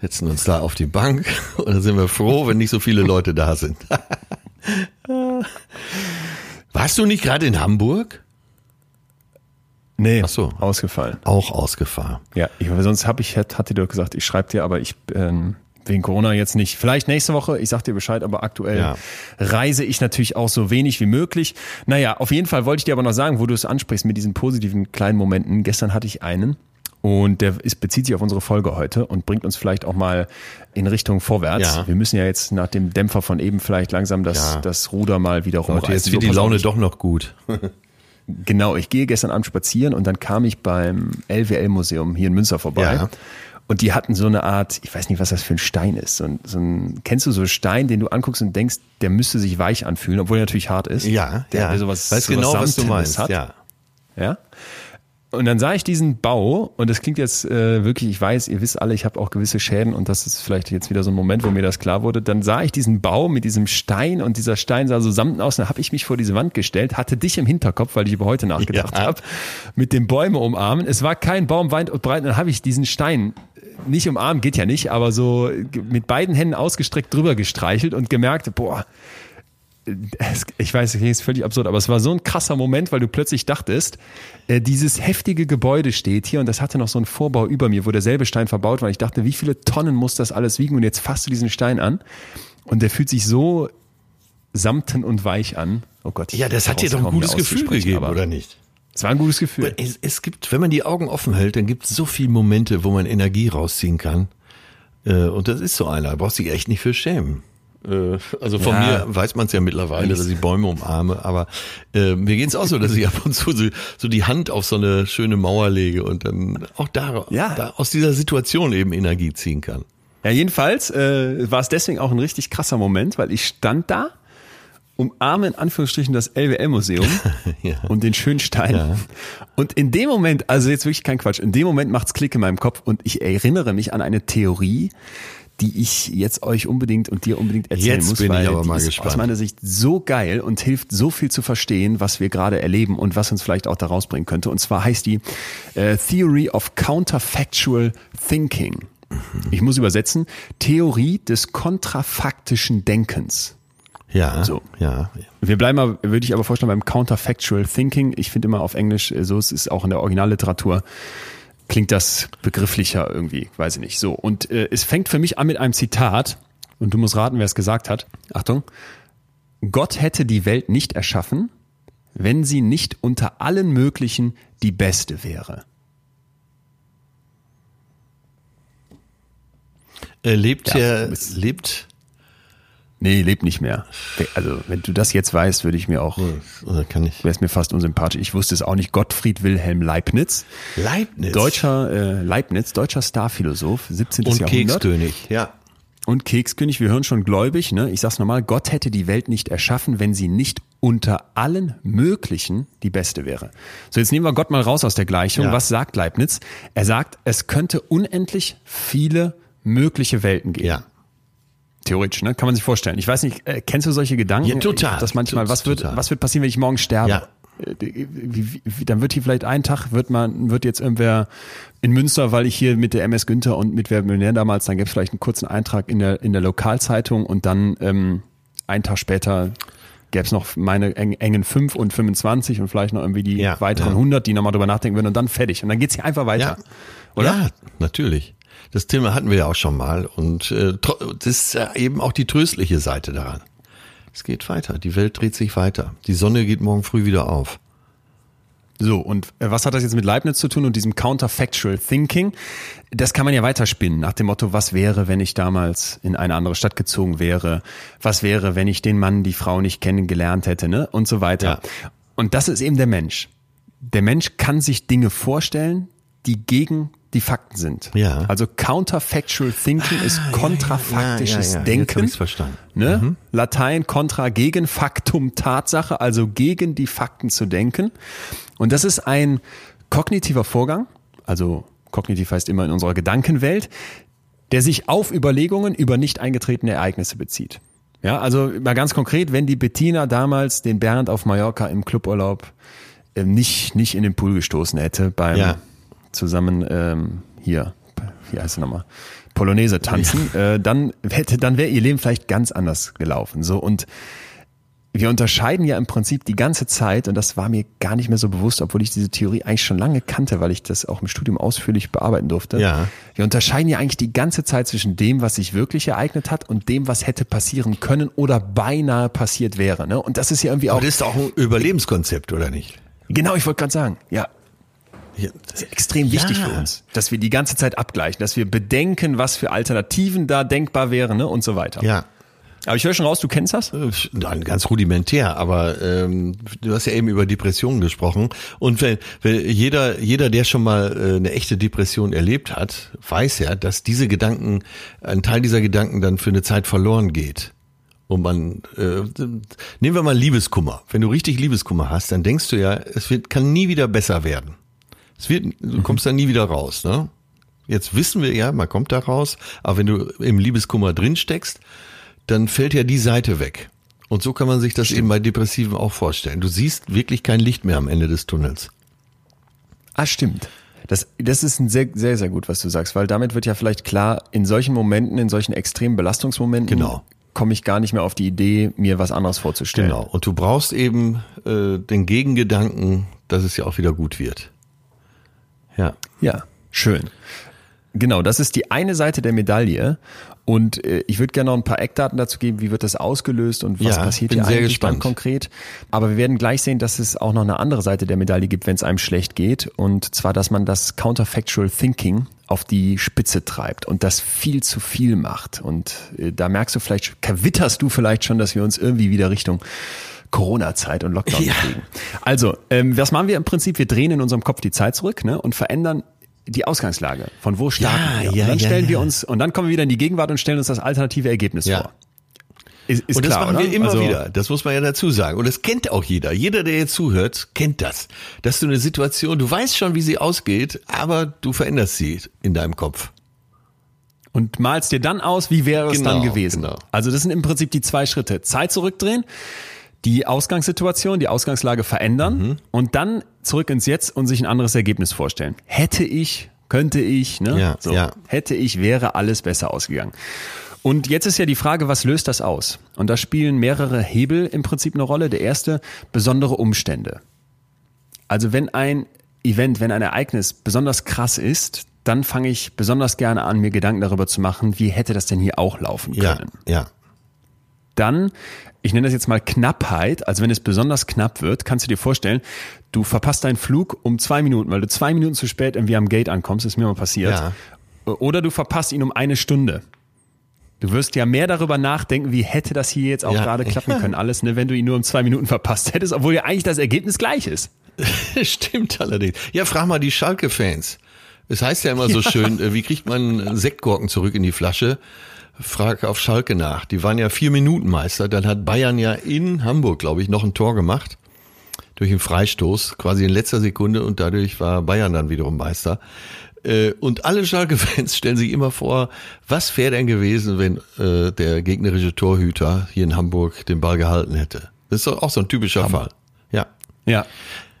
setzen uns da auf die Bank und dann sind wir froh, wenn nicht so viele Leute da sind. Warst du nicht gerade in Hamburg?
nee,
Ach so.
ausgefallen.
Auch ausgefahren.
Ja, ich, sonst habe ich, hat- hatte dir doch gesagt, ich schreibe dir, aber ich ähm, wegen Corona jetzt nicht. Vielleicht nächste Woche, ich sag dir Bescheid, aber aktuell
Ja.
reise ich natürlich auch so wenig wie möglich. Naja, auf jeden Fall wollte ich dir aber noch sagen, wo du es ansprichst mit diesen positiven kleinen Momenten. Gestern hatte ich einen und der ist, bezieht sich auf unsere Folge heute und bringt uns vielleicht auch mal in Richtung vorwärts.
Ja.
Wir müssen ja jetzt nach dem Dämpfer von eben vielleicht langsam das,
Ja.
das Ruder mal wieder rumreißen.
Leute, jetzt wird die Laune doch noch gut.
Genau, ich gehe gestern Abend spazieren und dann kam ich beim LWL-Museum hier in Münster vorbei.
Ja.
Und die hatten so eine Art, ich weiß nicht, was das für ein Stein ist. So ein, so ein, kennst du so einen Stein, den du anguckst und denkst, der müsste sich weich anfühlen, obwohl er natürlich hart ist?
Ja,
der,
ja.
Der sowas,
Weiß
sowas
genau, was du meinst.
Hat.
Ja.
Ja. Und dann sah ich diesen Bau und das klingt jetzt äh, wirklich, ich weiß, ihr wisst alle, ich habe auch gewisse Schäden und das ist vielleicht jetzt wieder so ein Moment, wo mir das klar wurde. Dann sah ich diesen Bau mit diesem Stein und dieser Stein sah so samten aus. Dann habe ich mich vor diese Wand gestellt, hatte dich im Hinterkopf, weil ich über heute nachgedacht
Ja.
habe, mit dem Bäume umarmen. Es war kein Baum weit und breit. Dann habe ich diesen Stein nicht umarmen, geht ja nicht, aber so mit beiden Händen ausgestreckt drüber gestreichelt und gemerkt, boah, es, ich weiß, das ist völlig absurd, aber es war so ein krasser Moment, weil du plötzlich dachtest, äh, dieses heftige Gebäude steht hier und das hatte noch so einen Vorbau über mir, wo derselbe Stein verbaut war. Ich dachte, wie viele Tonnen muss das alles wiegen? Und jetzt fasst du diesen Stein an und der fühlt sich so samten und weich an. Oh Gott. ich
Ja, das hat dir doch ein gutes Gefühl gegeben, oder nicht?
Es war ein gutes Gefühl.
Es, es gibt, wenn man die Augen offen hält, dann gibt es so viele Momente, wo man Energie rausziehen kann. Äh, Und das ist so einer. Da brauchst du dich echt nicht für schämen. Äh, also von ja. mir weiß man es ja mittlerweile, dass ich Bäume umarme, aber äh, mir geht's auch so, dass ich ab und zu so, so die Hand auf so eine schöne Mauer lege und dann auch da, ja. da aus dieser Situation eben Energie ziehen kann.
Ja, jedenfalls äh, war es deswegen auch ein richtig krasser Moment, weil ich stand da, umarme in Anführungsstrichen das LWL-Museum ja. und den Schönstein. Ja. Und in dem Moment, also jetzt wirklich kein Quatsch, in dem Moment macht's Klick in meinem Kopf und ich erinnere mich an eine Theorie, die ich jetzt euch unbedingt und dir unbedingt erzählen
jetzt
muss,
bin
weil
ich aber mal
die ist
gespannt.
aus meiner Sicht so geil und hilft so viel zu verstehen, was wir gerade erleben und was uns vielleicht auch da rausbringen könnte. Und zwar heißt die äh, Theory of Counterfactual Thinking. Ich muss übersetzen, Theorie des kontrafaktischen Denkens.
Ja,
So.
ja.
Wir bleiben mal, würde ich aber vorstellen, beim Counterfactual Thinking. Ich finde immer auf Englisch, äh, so es ist auch in der Originalliteratur, klingt das begrifflicher irgendwie, weiß ich nicht. So, und äh, es fängt für mich an mit einem Zitat, und du musst raten, wer es gesagt hat. Achtung. Gott hätte die Welt nicht erschaffen, wenn sie nicht unter allen möglichen die beste wäre.
Er lebt
Ja, bist-
lebt,
Nee, lebt nicht mehr. Also, wenn du das jetzt weißt, würde ich mir auch,
oder kann ich?
wäre es mir fast unsympathisch. Ich wusste es auch nicht. Gottfried Wilhelm Leibniz.
Leibniz.
Deutscher äh, Leibniz, deutscher Starphilosoph, 17.
und
Jahrhundert.
Kekskönig, ja.
Und Kekskönig, wir hören schon gläubig, ne? Ich sag's nochmal, Gott hätte die Welt nicht erschaffen, wenn sie nicht unter allen möglichen die beste wäre. So, jetzt nehmen wir Gott mal raus aus der Gleichung.
Ja.
Was sagt Leibniz? Er sagt, es könnte unendlich viele mögliche Welten geben.
Ja.
Theoretisch, ne? Kann man sich vorstellen. Ich weiß nicht, äh, kennst du solche Gedanken?
Ja, total.
Das manchmal, was wird,
Total.
was wird passieren, wenn ich morgen sterbe?
Ja.
Äh, Wie, wie, wie, dann wird hier vielleicht ein Tag, wird man, wird jetzt irgendwer in Münster, weil ich hier mit der MS Günther und mit Wer Millionär damals, dann gäbe es vielleicht einen kurzen Eintrag in der, in der Lokalzeitung und dann ähm, einen Tag später gäbe es noch meine eng, engen 5 und 25 und vielleicht noch irgendwie die
Ja,
weiteren
ja.
100, die nochmal drüber nachdenken würden und dann fertig. Und dann geht's hier einfach weiter.
Ja.
Oder?
Ja, natürlich. Das Thema hatten wir ja auch schon mal und äh, das ist ja eben auch die tröstliche Seite daran. Es geht weiter, die Welt dreht sich weiter. Die Sonne geht morgen früh wieder auf.
So, und äh, was hat das jetzt mit Leibniz zu tun und diesem Counterfactual Thinking? Das kann man ja weiterspinnen nach dem Motto, was wäre, wenn ich damals in eine andere Stadt gezogen wäre? Was wäre, wenn ich den Mann, die Frau nicht kennengelernt hätte, ne? Und so weiter.
Ja.
Und das ist eben der Mensch. Der Mensch kann sich Dinge vorstellen, die gegen die Fakten sind.
Ja.
Also Counterfactual Thinking ist kontrafaktisches
ja, ja. Jetzt
Denken.
ich's verstanden.
Ne? Latein kontra gegen Faktum Tatsache, also gegen die Fakten zu denken. Und das ist ein kognitiver Vorgang, also kognitiv heißt immer in unserer Gedankenwelt, der sich auf Überlegungen über nicht eingetretene Ereignisse bezieht. Ja, also mal ganz konkret, wenn die Bettina damals den Bernd auf Mallorca im Cluburlaub ähm, nicht, nicht in den Pool gestoßen hätte beim
Ja.
Zusammen ähm, hier, wie heißt es nochmal, Polonaise tanzen, äh, dann hätte, dann wäre ihr Leben vielleicht ganz anders gelaufen. So und wir unterscheiden ja im Prinzip die ganze Zeit, und das war mir gar nicht mehr so bewusst, obwohl ich diese Theorie eigentlich schon lange kannte, weil ich das auch im Studium ausführlich bearbeiten durfte.
Ja.
Wir unterscheiden ja eigentlich die ganze Zeit zwischen dem, was sich wirklich ereignet hat und dem, was hätte passieren können oder beinahe passiert wäre. Ne? Und das ist ja irgendwie auch.
Aber das ist auch ein Überlebenskonzept, oder nicht?
Genau, ich wollte gerade sagen, ja,
Ja.
Das ist extrem wichtig
Ja.
für uns, dass wir die ganze Zeit abgleichen, dass wir bedenken, was für Alternativen da denkbar wären ne? und so weiter.
Ja.
Aber ich höre schon raus, du kennst das?
Äh, Nein, ganz rudimentär, aber ähm, du hast ja eben über Depressionen gesprochen und wenn, wenn jeder, jeder, der schon mal äh, eine echte Depression erlebt hat, weiß ja, dass diese Gedanken, ein Teil dieser Gedanken dann für eine Zeit verloren geht. Und man, äh, nehmen wir mal Liebeskummer. Wenn du richtig Liebeskummer hast, dann denkst du ja, es wird, kann nie wieder besser werden. Es wird, du kommst da nie wieder raus, ne? Jetzt wissen wir ja, man kommt da raus, aber wenn du im Liebeskummer drin steckst, dann fällt ja die Seite weg. Und so kann man sich das eben bei Depressiven auch vorstellen. Du siehst wirklich kein Licht mehr am Ende des Tunnels.
Ah, stimmt. Das, das ist ein sehr, sehr, sehr gut, was du sagst, weil damit wird ja vielleicht klar, in solchen Momenten, in solchen extremen Belastungsmomenten,
Genau.
komme ich gar nicht mehr auf die Idee, mir was anderes vorzustellen.
Genau. Und du brauchst eben äh, den Gegengedanken, dass es ja auch wieder gut wird. Ja.
Ja, schön. Genau, das ist die eine Seite der Medaille. Und äh, ich würde gerne noch ein paar Eckdaten dazu geben, wie wird das ausgelöst und was
Ja,
passiert hier eigentlich dann
gespannt.
konkret. Aber wir werden gleich sehen, dass es auch noch eine andere Seite der Medaille gibt, wenn es einem schlecht geht. Und zwar, dass man das Counterfactual Thinking auf die Spitze treibt und das viel zu viel macht. Und äh, da merkst du vielleicht, kawitterst du vielleicht schon, dass wir uns irgendwie wieder Richtung Corona-Zeit und Lockdown
Ja.
bewegen. Also, ähm, was machen wir im Prinzip? Wir drehen in unserem Kopf die Zeit zurück ne, und verändern die Ausgangslage. Von wo starten
Ja,
wir? Und
ja,
dann
ja,
stellen wir uns, und dann kommen wir wieder in die Gegenwart und stellen uns das alternative Ergebnis vor. Ist, ist
und das
klar,
machen
oder?
wir immer
Also,
wieder. Das muss man ja dazu sagen. Und das kennt auch jeder. Jeder, der jetzt zuhört, kennt das. Dass du eine Situation, du weißt schon, wie sie ausgeht, aber du veränderst sie in deinem Kopf.
Und malst dir dann aus, wie wäre es
Genau,
dann gewesen.
genau.
Also das sind im Prinzip die zwei Schritte. Zeit zurückdrehen, die Ausgangssituation, die Ausgangslage verändern
Mhm.
und dann zurück ins Jetzt und sich ein anderes Ergebnis vorstellen. Hätte ich, könnte ich, ne?
Ja,
so.
ja.
Hätte ich, wäre alles besser ausgegangen. Und jetzt ist ja die Frage, was löst das aus? Und da spielen mehrere Hebel im Prinzip eine Rolle. Der erste, besondere Umstände. Also wenn ein Event, wenn ein Ereignis besonders krass ist, dann fange ich besonders gerne an, mir Gedanken darüber zu machen, wie hätte das denn hier auch laufen
Ja,
können.
ja.
Dann, ich nenne das jetzt mal Knappheit, also wenn es besonders knapp wird, kannst du dir vorstellen, du verpasst deinen Flug um zwei Minuten, weil du zwei Minuten zu spät irgendwie am Gate ankommst, ist mir mal passiert.
Ja.
Oder du verpasst ihn um eine Stunde. Du wirst ja mehr darüber nachdenken, wie hätte das hier jetzt auch
Ja.
gerade klappen können, alles, ne, wenn du ihn nur um zwei Minuten verpasst hättest, obwohl ja eigentlich das Ergebnis gleich ist.
Stimmt allerdings. Ja, frag mal die Schalke-Fans. Es heißt ja immer so schön, äh, wie kriegt man Sektkorken zurück in die Flasche? Frag auf Schalke nach. Die waren ja vier Minuten Meister. Dann hat Bayern ja in Hamburg, glaube ich, noch ein Tor gemacht. Durch einen Freistoß, quasi in letzter Sekunde und dadurch war Bayern dann wiederum Meister. Äh, Und alle Schalke-Fans stellen sich immer vor, was wäre denn gewesen, wenn äh, der gegnerische Torhüter hier in Hamburg den Ball gehalten hätte. Das ist doch auch so ein typischer Fall. Ja.
Ja.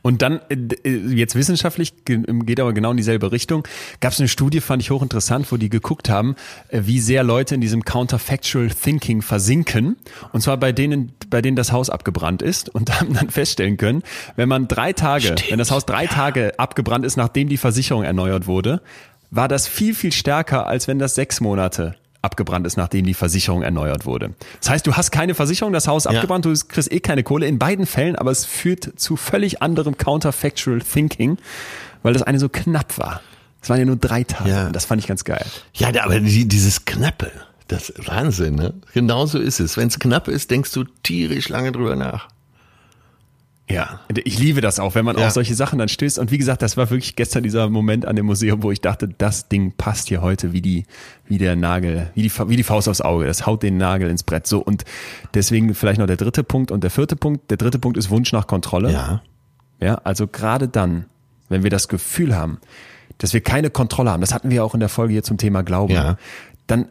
Und dann, äh, äh, jetzt wissenschaftlich ge- geht aber genau in dieselbe Richtung. Gab es eine Studie, fand ich hochinteressant, wo die geguckt haben, äh, wie sehr Leute in diesem Counterfactual Thinking versinken. Und zwar bei denen, bei denen das Haus abgebrannt ist und haben dann feststellen können, wenn man drei Tage, wenn das Haus drei Tage abgebrannt ist, nachdem die Versicherung erneuert wurde, war das viel, viel stärker, als wenn das sechs Monate abgebrannt ist, nachdem die Versicherung erneuert wurde. Das heißt, du hast keine Versicherung, das Haus abgebrannt, du kriegst eh keine Kohle in beiden Fällen, aber es führt zu völlig anderem Counterfactual Thinking, weil das eine so knapp war. Es waren ja nur drei Tage.
Ja.
Das fand ich ganz geil.
Ja, aber die, dieses Knappe, das ist Wahnsinn, ne? Genau so ist es. Wenn es knapp ist, denkst du tierisch lange drüber nach.
Ja, ich liebe das auch, wenn man
Ja.
auf solche Sachen dann stößt. Und wie gesagt, das war wirklich gestern dieser Moment an dem Museum, wo ich dachte, das Ding passt hier heute wie die, wie der Nagel, wie die, wie die Faust aufs Auge. Das haut den Nagel ins Brett. So und deswegen vielleicht noch der dritte Punkt und der vierte Punkt. Der dritte Punkt ist Wunsch nach Kontrolle.
Ja.
Ja, also gerade dann, wenn wir das Gefühl haben, dass wir keine Kontrolle haben, das hatten wir auch in der Folge hier zum Thema Glauben,
Ja.
dann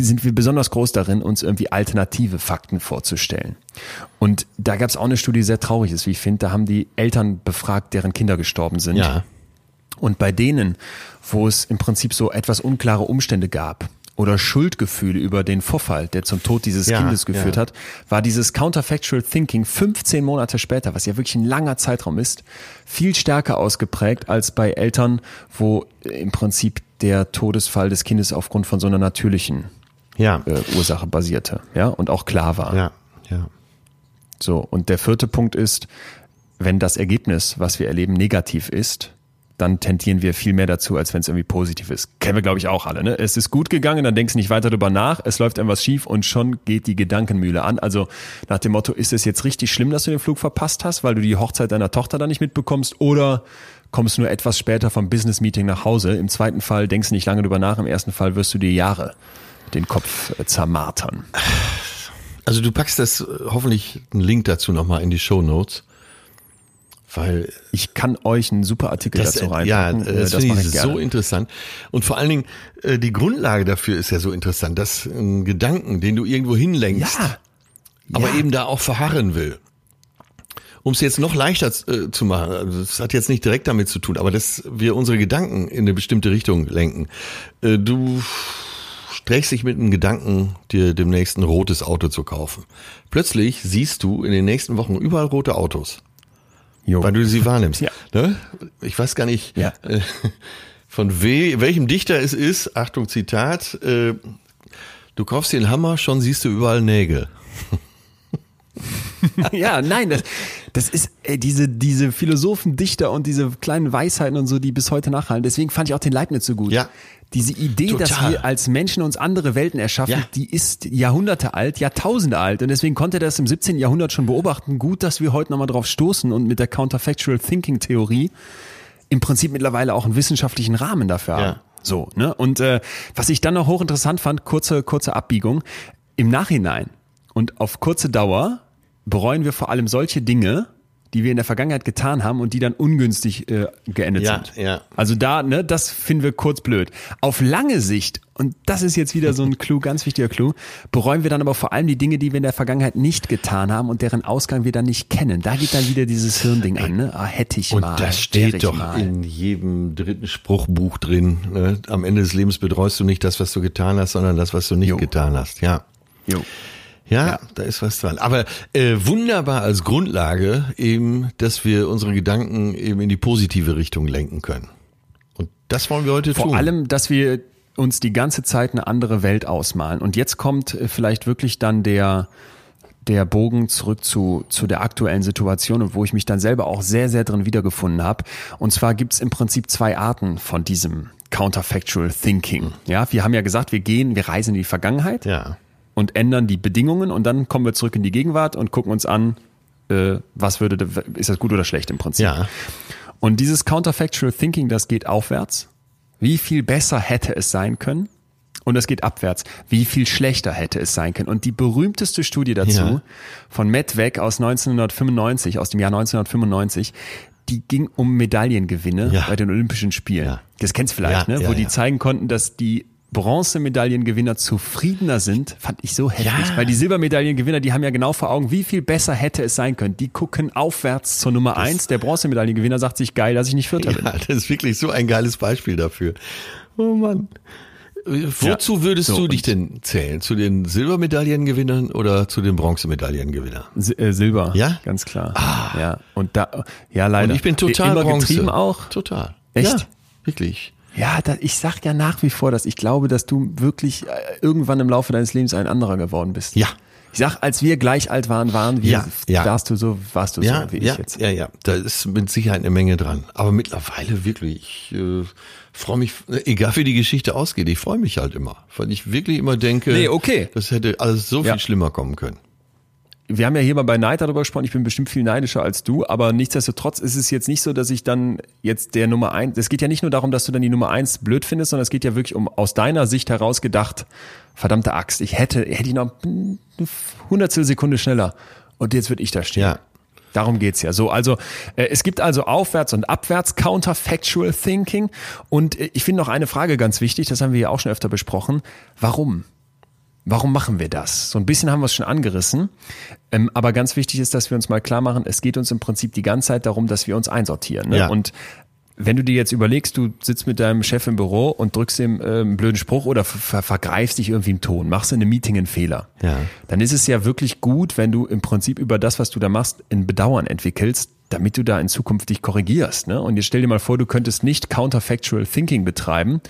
sind wir besonders groß darin, uns irgendwie alternative Fakten vorzustellen. Und da gab es auch eine Studie, die sehr traurig ist, wie ich finde. Da haben die Eltern befragt, deren Kinder gestorben sind.
Ja.
Und bei denen, wo es im Prinzip so etwas unklare Umstände gab oder Schuldgefühle über den Vorfall, der zum Tod dieses
Ja,
Kindes geführt
ja.
hat, war dieses Counterfactual Thinking 15 Monate später, was ja wirklich ein langer Zeitraum ist, viel stärker ausgeprägt als bei Eltern, wo im Prinzip der Todesfall des Kindes aufgrund von so einer natürlichen
Ja.
äh, Ursache basierte, ja, und auch klar war.
Ja. Ja.
So, und der vierte Punkt ist, wenn das Ergebnis, was wir erleben, negativ ist, dann tendieren wir viel mehr dazu, als wenn es irgendwie positiv ist. Kennen wir, glaube ich, auch alle. Ne? Es ist gut gegangen, dann denkst du nicht weiter darüber nach, es läuft irgendwas schief und schon geht die Gedankenmühle an. Also nach dem Motto, ist es jetzt richtig schlimm, dass du den Flug verpasst hast, weil du die Hochzeit deiner Tochter dann nicht mitbekommst oder kommst du nur etwas später vom Business-Meeting nach Hause. Im zweiten Fall denkst du nicht lange drüber nach, im ersten Fall wirst du dir Jahre den Kopf äh, zermartern.
Also du packst das äh, hoffentlich einen Link dazu nochmal in die Show Notes. Weil
Ich kann euch einen super Artikel
das,
dazu
äh,
reinpacken.
ja,
Äh,
das, finde ich
gerne.
so interessant. Und vor allen Dingen, die Grundlage dafür ist ja so interessant, dass ein Gedanken, den du irgendwo hinlenkst,
Ja.
aber
Ja.
eben da auch verharren will. Um es jetzt noch leichter äh, zu machen, also das hat jetzt nicht direkt damit zu tun, aber dass wir unsere Gedanken in eine bestimmte Richtung lenken. Äh, du strächst dich mit einem Gedanken, dir demnächst ein rotes Auto zu kaufen. Plötzlich siehst du in den nächsten Wochen überall rote Autos,
Jo.
weil du sie wahrnimmst.
Ja.
Ne? Ich weiß gar nicht,
Ja.
äh, von we welchem Dichter es ist, Achtung Zitat, äh, du kaufst den Hammer, schon siehst du überall Nägel.
ja, nein, das, das ist ey, diese, diese Philosophen, Dichter und diese kleinen Weisheiten und so, die bis heute nachhalten. Deswegen fand ich auch den Leibniz so gut.
Ja.
Diese Idee, Total. dass wir als Menschen uns andere Welten erschaffen, ja. die ist Jahrhunderte alt, Jahrtausende alt. Und deswegen konnte er das im 17. Jahrhundert schon beobachten. Gut, dass wir heute nochmal drauf stoßen und mit der Counterfactual Thinking Theorie im Prinzip mittlerweile auch einen wissenschaftlichen Rahmen dafür haben. Ja. So, ne? Und äh, was ich dann noch hochinteressant fand, kurze, kurze Abbiegung, im Nachhinein und auf kurze Dauer bereuen wir vor allem solche Dinge, die wir in der Vergangenheit getan haben und die dann ungünstig äh, geendet
ja,
sind.
Ja.
Also da, ne, das finden wir kurz blöd. Auf lange Sicht, und das ist jetzt wieder so ein Clou, ganz wichtiger Clou, bereuen wir dann aber vor allem die Dinge, die wir in der Vergangenheit nicht getan haben und deren Ausgang wir dann nicht kennen. Da geht dann wieder dieses Hirnding an, ne? Ah, hätte ich
und
mal.
Und das steht doch mal. in jedem dritten Spruchbuch drin. Ne? Am Ende des Lebens bereust du nicht das, was du getan hast, sondern das, was du nicht jo. getan hast. Ja. Jo. Ja, ja, da ist was dran. Aber äh, wunderbar als Grundlage eben, dass wir unsere Gedanken eben in die positive Richtung lenken können. Und das wollen wir heute
Vor
tun.
Vor allem, dass wir uns die ganze Zeit eine andere Welt ausmalen. Und jetzt kommt äh, vielleicht wirklich dann der der Bogen zurück zu, zu der aktuellen Situation und wo ich mich dann selber auch sehr, sehr drin wiedergefunden habe. Und zwar gibt's im Prinzip zwei Arten von diesem Counterfactual Thinking. Ja, wir haben ja gesagt, wir gehen, wir reisen in die Vergangenheit.
Ja
und ändern die Bedingungen und dann kommen wir zurück in die Gegenwart und gucken uns an, äh, was würde, ist das gut oder schlecht im Prinzip.
Ja.
Und dieses Counterfactual Thinking, das geht aufwärts. Wie viel besser hätte es sein können? Und das geht abwärts. Wie viel schlechter hätte es sein können? Und die berühmteste Studie dazu ja. von Matt Weck aus 1995, aus dem Jahr 1995, die ging um Medaillengewinne ja. bei den Olympischen Spielen. Ja. Das kennst du vielleicht, ne? Wo die zeigen konnten, dass die Bronzemedaillengewinner zufriedener sind, fand ich so heftig. Ja. Weil die Silbermedaillengewinner, die haben ja genau vor Augen, wie viel besser hätte es sein können. Die gucken aufwärts zur Nummer das eins. Der Bronzemedaillengewinner sagt sich geil, dass ich nicht Vierter
ja,
bin.
Das ist wirklich so ein geiles Beispiel dafür. Oh Mann. Wozu ja, würdest so, du dich denn zählen? Zu den Silbermedaillengewinnern oder zu den Bronzemedaillengewinnern?
Äh, Silber.
Ja?
Ganz klar.
Ah.
Ja. Und da, ja, leider.
Und ich bin total
Immer
Bronze.
getrieben auch.
Total.
Echt?
Ja, wirklich.
Ja, da, ich sag ja nach wie vor, dass ich glaube, dass du wirklich äh, irgendwann im Laufe deines Lebens ein anderer geworden bist.
Ja.
Ich sag, als wir gleich alt waren, waren wir,
ja, ja.
warst du so, warst du
ja,
so wie
ja,
ich jetzt.
Ja, ja, da ist mit Sicherheit eine Menge dran. Aber mittlerweile wirklich, ich äh, freue mich, egal wie die Geschichte ausgeht, ich freue mich halt immer. Weil ich wirklich immer denke,
nee, okay.
das hätte alles so viel schlimmer kommen können
wir haben ja hier mal bei Neid darüber gesprochen, ich bin bestimmt viel neidischer als du, aber nichtsdestotrotz ist es jetzt nicht so, dass ich dann jetzt der Nummer eins, es geht ja nicht nur darum, dass du dann die Nummer eins blöd findest, sondern es geht ja wirklich um aus deiner Sicht heraus gedacht, verdammte Axt, ich hätte, hätte ich noch eine Hundertstel Sekunde schneller und jetzt würde ich da stehen.
Ja.
Darum geht's ja. So, also äh, es gibt also aufwärts und abwärts Counterfactual Thinking und äh, ich finde noch eine Frage ganz wichtig, das haben wir ja auch schon öfter besprochen. Warum? Warum machen wir das? So ein bisschen haben wir es schon angerissen. Ähm, aber ganz wichtig ist, dass wir uns mal klar machen, es geht uns im Prinzip die ganze Zeit darum, dass wir uns einsortieren. Ne?
Ja.
Und wenn du dir jetzt überlegst, du sitzt mit deinem Chef im Büro und drückst ihm äh, einen blöden Spruch oder ver vergreifst dich irgendwie im Ton, machst in einem Meeting einen Fehler,
ja.
dann ist es ja wirklich gut, wenn du im Prinzip über das, was du da machst, ein Bedauern entwickelst, damit du da in Zukunft dich korrigierst. Ne? Und jetzt stell dir mal vor, du könntest nicht Counterfactual Thinking betreiben,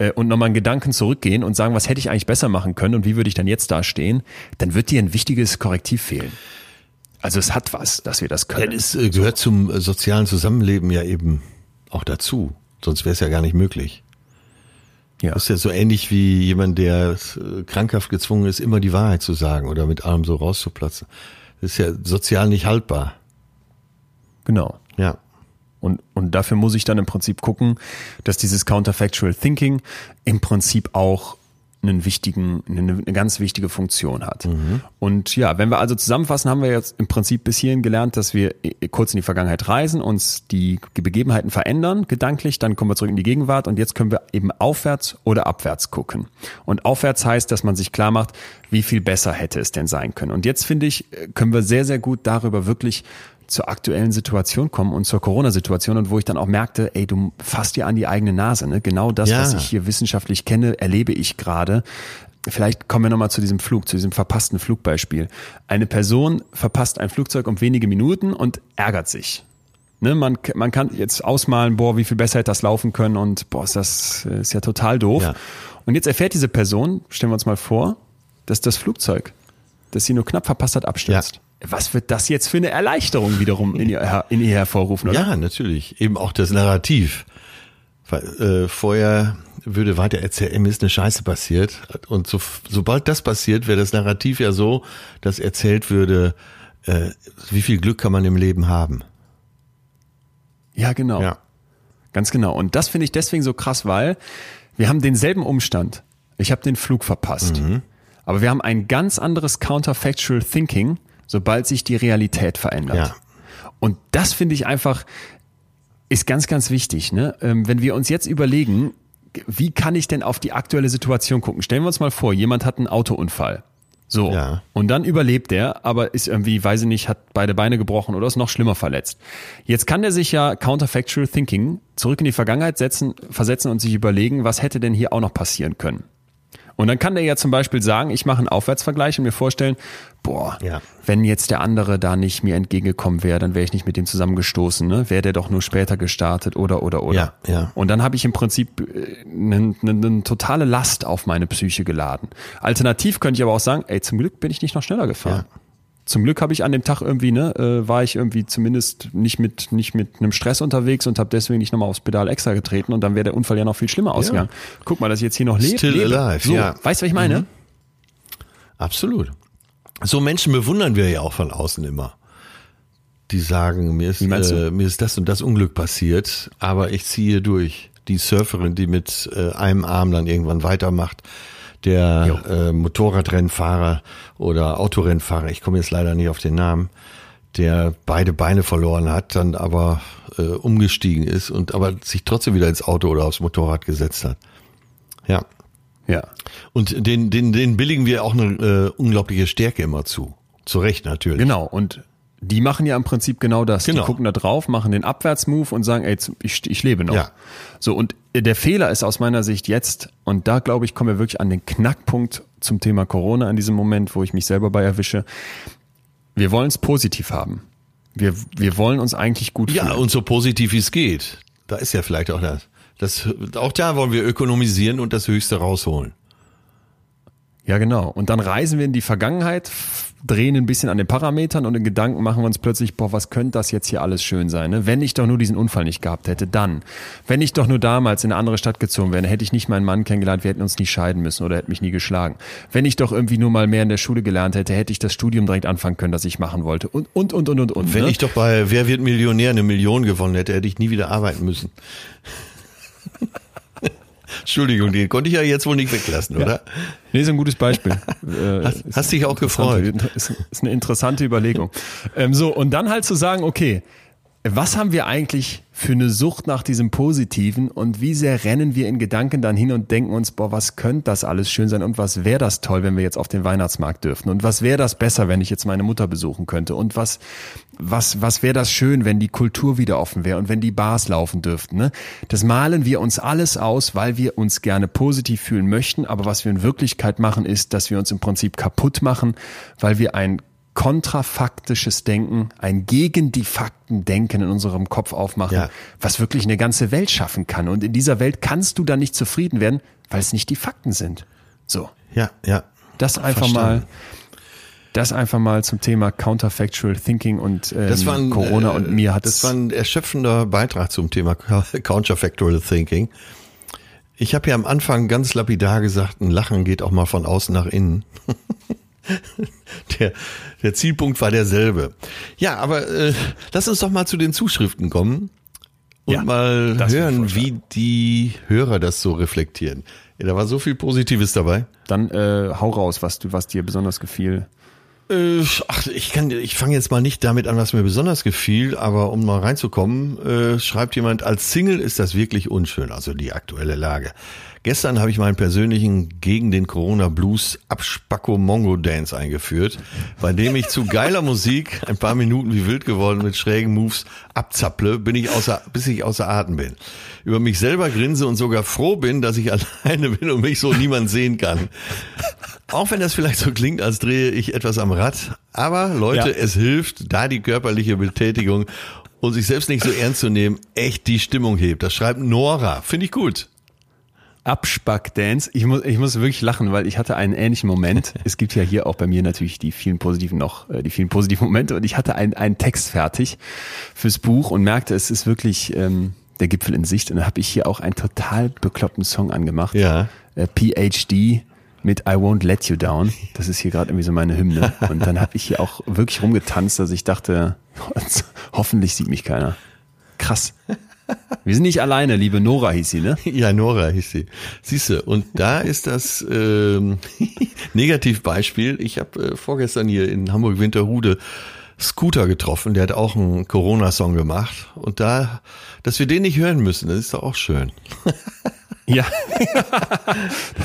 äh, und nochmal einen Gedanken zurückgehen und sagen, was hätte ich eigentlich besser machen können und wie würde ich dann jetzt da stehen, dann wird dir ein wichtiges Korrektiv fehlen. Also es hat was, dass wir das können.
Das äh, gehört zum äh, sozialen Zusammenleben ja eben auch dazu. Sonst wäre es ja gar nicht möglich. Ja. Das ist ja so ähnlich wie jemand, der krankhaft gezwungen ist, immer die Wahrheit zu sagen oder mit allem so rauszuplatzen. Das ist ja sozial nicht haltbar.
Genau.
Ja.
Und, und dafür muss ich dann im Prinzip gucken, dass dieses Counterfactual Thinking im Prinzip auch einen wichtigen, eine, eine ganz wichtige Funktion hat. Mhm. Und ja, wenn wir also zusammenfassen, haben wir jetzt im Prinzip bis hierhin gelernt, dass wir kurz in die Vergangenheit reisen, uns die Begebenheiten verändern, gedanklich, dann kommen wir zurück in die Gegenwart und jetzt können wir eben aufwärts oder abwärts gucken. Und aufwärts heißt, dass man sich klar macht, wie viel besser hätte es denn sein können. Und jetzt finde ich, können wir sehr, sehr gut darüber wirklich zur aktuellen Situation kommen und zur Corona-Situation und wo ich dann auch merkte, ey, du fasst dir an die eigene Nase. Ne? Genau das, ja. was ich hier wissenschaftlich kenne, erlebe ich gerade. Vielleicht kommen wir nochmal zu diesem Flug, zu diesem verpassten Flugbeispiel. Eine Person verpasst ein Flugzeug um wenige Minuten und ärgert sich. Ne, man, man kann jetzt ausmalen, boah, wie viel besser hätte das laufen können und boah, ist das ist ja total doof. Ja. Und jetzt erfährt diese Person, stellen wir uns mal vor, dass das Flugzeug, das sie nur knapp verpasst hat, abstürzt. Ja. Was wird das jetzt für eine Erleichterung wiederum in ihr, in ihr hervorrufen, oder?
Ja, natürlich. Eben auch das Narrativ. Weil, äh, vorher würde weiter erzählen, ist eine Scheiße passiert. Und so, sobald das passiert, wäre das Narrativ ja so, dass erzählt würde, äh, wie viel Glück kann man im Leben haben.
Ja, genau. Ja. Ganz genau. Und das finde ich deswegen so krass, weil wir haben denselben Umstand. Ich habe den Flug verpasst. Mhm. Aber wir haben ein ganz anderes Counterfactual Thinking, sobald sich die Realität verändert. Ja. Und das finde ich einfach, ist ganz, ganz wichtig. Ne? Ähm, wenn wir uns jetzt überlegen, wie kann ich denn auf die aktuelle Situation gucken? Stellen wir uns mal vor, jemand hat einen Autounfall. So. Ja. Und dann überlebt er, aber ist irgendwie, weiß ich nicht, hat beide Beine gebrochen oder ist noch schlimmer verletzt. Jetzt kann der sich ja Counterfactual Thinking zurück in die Vergangenheit setzen, versetzen und sich überlegen, was hätte denn hier auch noch passieren können? Und dann kann der ja zum Beispiel sagen, ich mache einen Aufwärtsvergleich und mir vorstellen, boah, ja. wenn jetzt der andere da nicht mir entgegengekommen wäre, dann wäre ich nicht mit dem zusammengestoßen, ne? Wäre der doch nur später gestartet oder oder oder. Ja, ja. Und dann habe ich im Prinzip eine, eine, eine totale Last auf meine Psyche geladen. Alternativ könnte ich aber auch sagen, ey, zum Glück bin ich nicht noch schneller gefahren. Ja zum Glück habe ich an dem Tag irgendwie, ne, äh, war ich irgendwie zumindest nicht mit, nicht mit einem Stress unterwegs und habe deswegen nicht nochmal aufs Pedal extra getreten und dann wäre der Unfall ja noch viel schlimmer ausgegangen. Ja. Guck mal, dass ich jetzt hier noch lebe.
Still lebe. alive,
so,
ja.
Weißt du, was ich meine? Mhm.
Absolut. So Menschen bewundern wir ja auch von außen immer. Die sagen, mir ist, äh, mir ist das und das Unglück passiert, aber ich ziehe durch. Die Surferin, die mit äh, einem Arm dann irgendwann weitermacht der äh, Motorradrennfahrer oder Autorennfahrer, ich komme jetzt leider nicht auf den Namen, der beide Beine verloren hat, dann aber äh, umgestiegen ist und aber sich trotzdem wieder ins Auto oder aufs Motorrad gesetzt hat. Ja. Ja. Und den, den, den billigen wir auch eine äh, unglaubliche Stärke immer zu. Zu Recht natürlich.
Genau. Und die machen ja im Prinzip genau das. Genau. Die gucken da drauf, machen den Abwärtsmove und sagen, ey, ich, ich lebe noch. Ja. So, und der Fehler ist aus meiner Sicht jetzt, und da glaube ich, kommen wir wirklich an den Knackpunkt zum Thema Corona in diesem Moment, wo ich mich selber bei erwische. Wir wollen es positiv haben. Wir, wir wollen uns eigentlich gut
fühlen. Ja, und so positiv wie es geht. Da ist ja vielleicht auch das. Das. Auch da wollen wir ökonomisieren und das Höchste rausholen.
Ja, genau. Und dann reisen wir in die Vergangenheit, drehen ein bisschen an den Parametern und in Gedanken machen wir uns plötzlich, boah, was könnte das jetzt hier alles schön sein? Ne? Wenn ich doch nur diesen Unfall nicht gehabt hätte, dann. Wenn ich doch nur damals in eine andere Stadt gezogen wäre, hätte ich nicht meinen Mann kennengelernt, wir hätten uns nie scheiden müssen oder hätte mich nie geschlagen. Wenn ich doch irgendwie nur mal mehr in der Schule gelernt hätte, hätte ich das Studium direkt anfangen können, das ich machen wollte. Und, und, und, und, und. und
Wenn ne? ich doch bei Wer wird Millionär eine Million gewonnen hätte, hätte ich nie wieder arbeiten müssen. Entschuldigung, den konnte ich ja jetzt wohl nicht weglassen, oder? Ja.
Nee, ist ein gutes Beispiel.
Äh, hast, hast dich auch gefreut.
Ist, ist eine interessante Überlegung. Ähm, so, und dann halt zu sagen, okay, was haben wir eigentlich für eine Sucht nach diesem Positiven und wie sehr rennen wir in Gedanken dann hin und denken uns, boah, was könnte das alles schön sein und was wäre das toll, wenn wir jetzt auf den Weihnachtsmarkt dürften und was wäre das besser, wenn ich jetzt meine Mutter besuchen könnte und was, was, was wäre das schön, wenn die Kultur wieder offen wäre und wenn die Bars laufen dürften. Ne? Das malen wir uns alles aus, weil wir uns gerne positiv fühlen möchten, aber was wir in Wirklichkeit machen, ist, dass wir uns im Prinzip kaputt machen, weil wir ein kontrafaktisches Denken, ein gegen die Fakten Denken in unserem Kopf aufmachen, ja. was wirklich eine ganze Welt schaffen kann. Und in dieser Welt kannst du dann nicht zufrieden werden, weil es nicht die Fakten sind. So.
Ja, ja.
Das einfach Verstanden. mal. Das einfach mal zum Thema Counterfactual Thinking und ähm, das war ein, Corona und mir hat
Das war ein erschöpfender Beitrag zum Thema Counterfactual Thinking. Ich habe ja am Anfang ganz lapidar gesagt, ein Lachen geht auch mal von außen nach innen. der, der Zielpunkt war derselbe. Ja, aber äh, lass uns doch mal zu den Zuschriften kommen und ja, mal hören, wie die Hörer das so reflektieren. Ja, da war so viel Positives dabei.
Dann äh, hau raus, was du, was dir besonders gefiel.
Äh, ach, ich kann, ich fange jetzt mal nicht damit an, was mir besonders gefiel, aber um mal reinzukommen, äh, schreibt jemand: Als Single ist das wirklich unschön, also die aktuelle Lage. Gestern habe ich meinen persönlichen gegen den Corona Blues Abspacko Mongo Dance eingeführt, bei dem ich zu geiler Musik ein paar Minuten wie wild geworden mit schrägen Moves abzapple, bin ich außer, bis ich außer Atem bin. Über mich selber grinse und sogar froh bin, dass ich alleine bin und mich so niemand sehen kann. Auch wenn das vielleicht so klingt, als drehe ich etwas am Rad. Aber Leute, ja. es hilft, da die körperliche Betätigung und sich selbst nicht so ernst zu nehmen, echt die Stimmung hebt. Das schreibt Nora. Finde ich gut.
Abspack-Dance. Ich muss, ich muss wirklich lachen, weil ich hatte einen ähnlichen Moment. Es gibt ja hier auch bei mir natürlich die vielen positiven noch, äh, die vielen positiven Momente und ich hatte einen, einen Text fertig fürs Buch und merkte, es ist wirklich ähm, der Gipfel in Sicht. Und dann habe ich hier auch einen total bekloppten Song angemacht.
Ja.
Äh, PhD mit I Won't Let You Down. Das ist hier gerade irgendwie so meine Hymne. Und dann habe ich hier auch wirklich rumgetanzt, dass ich dachte, hoffentlich sieht mich keiner. Krass. Wir sind nicht alleine, liebe Nora hieß sie, ne?
Ja, Nora hieß sie. Siehste, und da ist das ähm, Negativbeispiel. Ich habe äh, vorgestern hier in Hamburg-Winterhude Scooter getroffen, der hat auch einen Corona-Song gemacht. Und da, dass wir den nicht hören müssen, das ist doch auch schön.
Ja.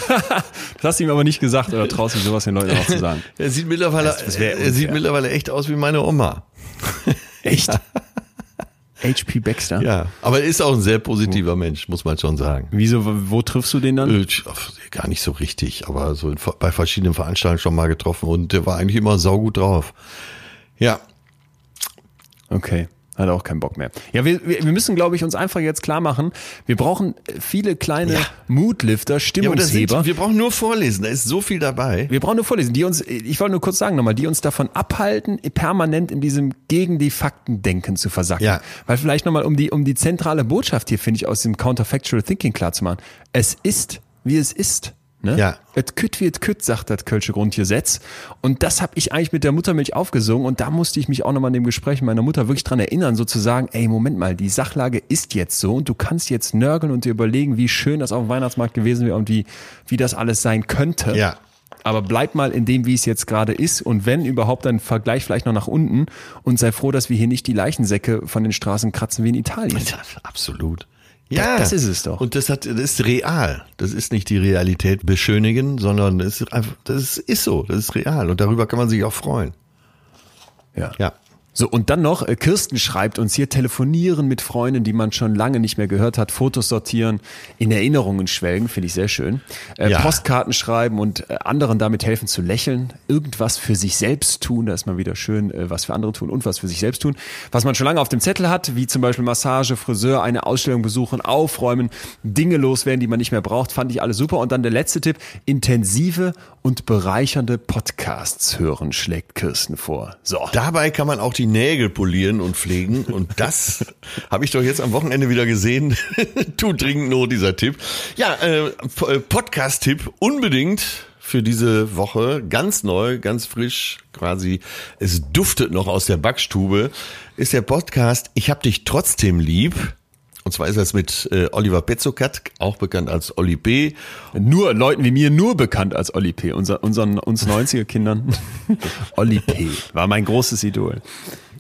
das hast du ihm aber nicht gesagt oder traust du sowas den Leuten auch zu sagen?
Er sieht mittlerweile, er sieht mittlerweile echt aus wie meine Oma.
Echt? HP Baxter?
Ja, aber er ist auch ein sehr positiver Mensch, muss man schon sagen.
Wieso, wo, triffst du den dann?
Äh, Gar nicht so richtig, aber so bei verschiedenen Veranstaltungen schon mal getroffen und der war eigentlich immer saugut drauf. Ja,
Okay. Hat auch keinen Bock mehr. Ja, wir, wir müssen, glaube ich, uns einfach jetzt klar machen, wir brauchen viele kleine
Ja. Ja das
Stimmungsheber.
sind, wir brauchen nur vorlesen, da ist so viel dabei.
Wir brauchen nur vorlesen, die uns, ich wollte nur kurz sagen nochmal, die uns davon abhalten, permanent in diesem gegen die Fakten denken zu versacken.
Ja.
Weil vielleicht nochmal, um die, um die zentrale Botschaft hier, finde ich, aus dem Counterfactual Thinking klar zu machen. Es ist, wie es ist. Ne?
Ja.
Et kütt wie et kütt, sagt das Kölsche Grundgesetz. Und das habe ich eigentlich mit der Muttermilch aufgesungen und da musste ich mich auch nochmal in dem Gespräch mit meiner Mutter wirklich dran erinnern, sozusagen, ey, Moment mal, die Sachlage ist jetzt so und du kannst jetzt nörgeln und dir überlegen, wie schön das auf dem Weihnachtsmarkt gewesen wäre und wie, wie das alles sein könnte.
Ja.
Aber bleib mal in dem, wie es jetzt gerade ist und wenn überhaupt, dann vergleich vielleicht noch nach unten und sei froh, dass wir hier nicht die Leichensäcke von den Straßen kratzen wie in Italien.
Ja, absolut. Ja,
das ist es doch.
Und das hat, das ist real. Das ist nicht die Realität beschönigen, sondern es ist einfach, das ist so, das ist real und darüber kann man sich auch freuen.
Ja.
Ja.
So, und dann noch, äh, Kirsten schreibt uns hier telefonieren mit Freunden, die man schon lange nicht mehr gehört hat, Fotos sortieren, in Erinnerungen schwelgen, finde ich sehr schön. Äh,
Ja.
Postkarten schreiben und äh, anderen damit helfen zu lächeln, irgendwas für sich selbst tun, da ist mal wieder schön, äh, was für andere tun und was für sich selbst tun. Was man schon lange auf dem Zettel hat, wie zum Beispiel Massage, Friseur, eine Ausstellung besuchen, aufräumen, Dinge loswerden, die man nicht mehr braucht, fand ich alles super. Und dann der letzte Tipp, intensive und bereichernde Podcasts hören, schlägt Kirsten vor. So.
Dabei kann man auch die Nägel polieren und pflegen. Und das habe ich doch jetzt am Wochenende wieder gesehen. Tut dringend Not, dieser Tipp. Ja, äh, äh, Podcast-Tipp unbedingt für diese Woche. Ganz neu, ganz frisch quasi. Es duftet noch aus der Backstube. Ist der Podcast Ich hab dich trotzdem lieb. Und zwar ist das mit äh, Oliver Petzokat, auch bekannt als Olli B.
Nur Leuten wie mir nur bekannt als Olli P. Unser, unseren, uns 90er Kindern. Olli P. war mein großes Idol.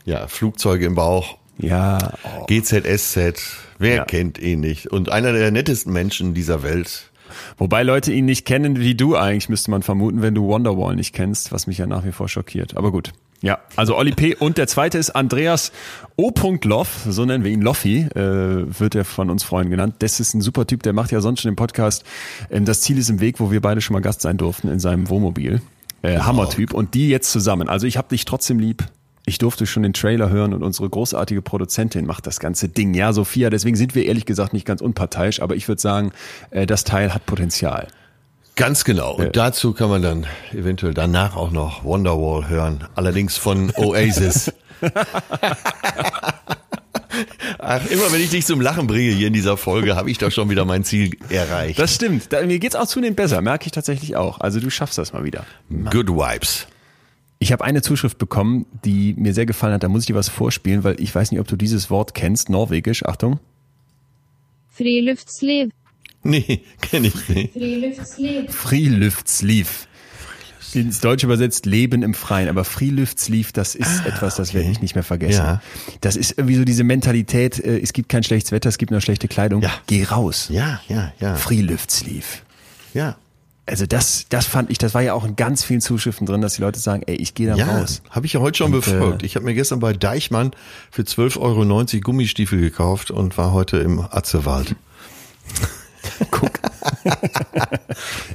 Ja, Flugzeuge im Bauch.
Ja, oh.
GZSZ. Wer
Ja.
kennt ihn nicht? Und einer der nettesten Menschen dieser Welt.
Wobei Leute ihn nicht kennen wie du eigentlich, müsste man vermuten, wenn du Wonderwall nicht kennst, was mich ja nach wie vor schockiert. Aber gut. Ja, also Olli P. Und der zweite ist Andreas O. Loff, so nennen wir ihn Loffi, äh, wird er von uns Freunden genannt. Das ist ein super Typ, der macht ja sonst schon den Podcast. Ähm, das Ziel ist im Weg, wo wir beide schon mal Gast sein durften in seinem Wohnmobil. Äh, Hammertyp. Und die jetzt zusammen. Also ich hab dich trotzdem lieb. Ich durfte schon den Trailer hören und unsere großartige Produzentin macht das ganze Ding. Ja, Sophia, deswegen sind wir ehrlich gesagt nicht ganz unparteiisch, aber ich würde sagen, äh, das Teil hat Potenzial.
Ganz genau. Und dazu kann man dann eventuell danach auch noch Wonderwall hören. Allerdings von Oasis. Ach, immer wenn ich dich zum Lachen bringe hier in dieser Folge, habe ich doch schon wieder mein Ziel erreicht.
Das stimmt. Da, mir geht's auch zunehmend besser, merke ich tatsächlich auch. Also du schaffst das mal wieder.
Good Vibes.
Ich habe eine Zuschrift bekommen, die mir sehr gefallen hat. Da muss ich dir was vorspielen, weil ich weiß nicht, ob du dieses Wort kennst. Norwegisch, Achtung.
Friluftsliv.
Nee, kenne ich nicht.
Friluftsliv.
Friluftsliv. Ins Deutsche übersetzt Leben im Freien. Aber Friluftsliv, das ist etwas, das werde ich nicht mehr vergessen.
Ja.
Das ist irgendwie so diese Mentalität, äh, es gibt kein schlechtes Wetter, es gibt nur schlechte Kleidung.
Ja.
Geh raus.
Ja, ja, ja.
Friluftsliv.
Ja.
Also das, das fand ich, das war ja auch in ganz vielen Zuschriften drin, dass die Leute sagen, ey, ich gehe da
Ja,
raus.
habe ich ja heute schon
Und,
befolgt.
äh,
Ich habe mir gestern bei Deichmann für 12,90 Euro Gummistiefel gekauft und war heute im Atzewald.
Guck.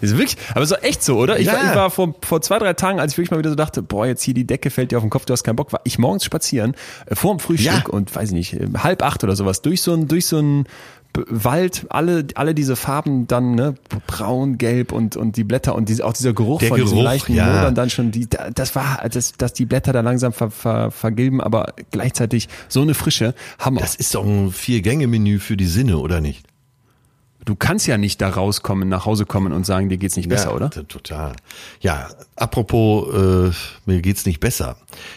ist wirklich, aber so echt so, oder? Ich, ja. war, ich war vor, vor zwei, drei Tagen, als ich wirklich mal wieder so dachte, boah, jetzt hier die Decke fällt dir auf den Kopf, du hast keinen Bock, war ich morgens spazieren, äh, vor dem Frühstück ja. und weiß ich nicht, äh, halb acht oder sowas, durch so ein, durch so ein Wald, alle, alle diese Farben dann, ne, braun, gelb und, und die Blätter und diese, auch dieser Geruch
Der
von
Geruch,
diesen leichten
ja.
Modern dann schon, die, das war, das, dass die Blätter da langsam ver, ver, vergilben, aber gleichzeitig so eine Frische, Hammer.
Das ist doch ein Vier-Gänge-Menü für die Sinne, oder nicht?
Du kannst ja nicht da rauskommen, nach Hause kommen und sagen, dir geht's nicht besser,
ja,
oder?
Total. Ja, apropos, äh, mir geht's nicht besser.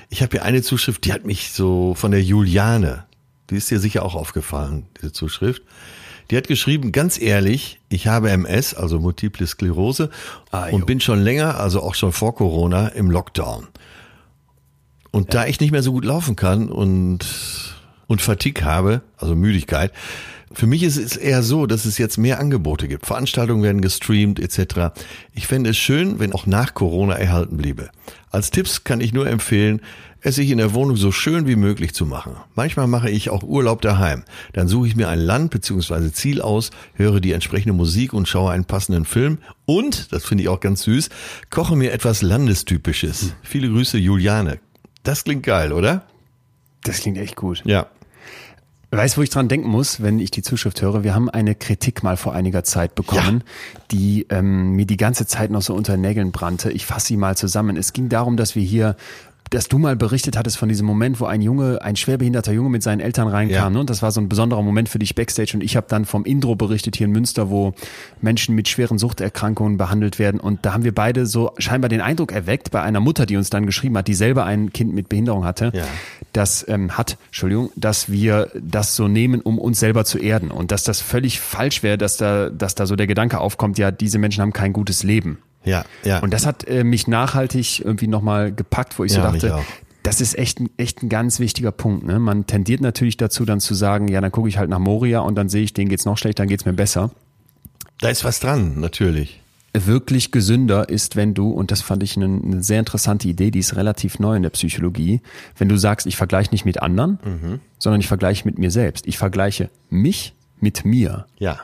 Ich habe hier eine Zuschrift, die hat mich so von der Juliane, die ist dir sicher auch aufgefallen, diese Zuschrift. Die hat geschrieben, ganz ehrlich, ich habe MS, also Multiple Sklerose, ah, und bin schon länger, also auch schon vor Corona, im Lockdown. Und ja. da ich nicht mehr so gut laufen kann und, und Fatigue habe, also Müdigkeit, für mich ist es eher so, dass es jetzt mehr Angebote gibt. Veranstaltungen werden gestreamt etc. Ich fände es schön, wenn auch nach Corona erhalten bliebe. Als Tipps kann ich nur empfehlen, es sich in der Wohnung so schön wie möglich zu machen. Manchmal mache ich auch Urlaub daheim. Dann suche ich mir ein Land bzw. Ziel aus, höre die entsprechende Musik und schaue einen passenden Film und, das finde ich auch ganz süß, koche mir etwas Landestypisches. Hm. Viele Grüße, Juliane. Das klingt geil, oder?
Das klingt echt gut.
Ja.
Weißt, wo ich dran denken muss, wenn ich die Zuschrift höre? Wir haben eine Kritik mal vor einiger Zeit bekommen, ja. die ähm, mir die ganze Zeit noch so unter Nägeln brannte. Ich fasse sie mal zusammen. Es ging darum, dass wir hier dass du mal berichtet hattest von diesem Moment, wo ein Junge, ein schwerbehinderter Junge mit seinen Eltern reinkam. Ja. Ne? Und das war so ein besonderer Moment für dich backstage. Und ich habe dann vom Indro berichtet hier in Münster, wo Menschen mit schweren Suchterkrankungen behandelt werden. Und da haben wir beide so scheinbar den Eindruck erweckt bei einer Mutter, die uns dann geschrieben hat, die selber ein Kind mit Behinderung hatte, ja. dass ähm, hat, Entschuldigung, dass wir das so nehmen, um uns selber zu erden. Und dass das völlig falsch wäre, dass da, dass da so der Gedanke aufkommt, ja, diese Menschen haben kein gutes Leben.
Ja, ja.
Und das hat äh, mich nachhaltig irgendwie nochmal gepackt, wo ich ja, so dachte, das ist echt ein, echt ein ganz wichtiger Punkt. Ne? Man tendiert natürlich dazu, dann zu sagen, ja, dann gucke ich halt nach Moria und dann sehe ich, denen geht's noch schlechter, dann geht's mir besser.
Da ist was dran, natürlich.
Wirklich gesünder ist, wenn du, und das fand ich eine, eine sehr interessante Idee, die ist relativ neu in der Psychologie, wenn du sagst, ich vergleiche nicht mit anderen, mhm. sondern ich vergleiche mit mir selbst. Ich vergleiche mich mit mir.
Ja.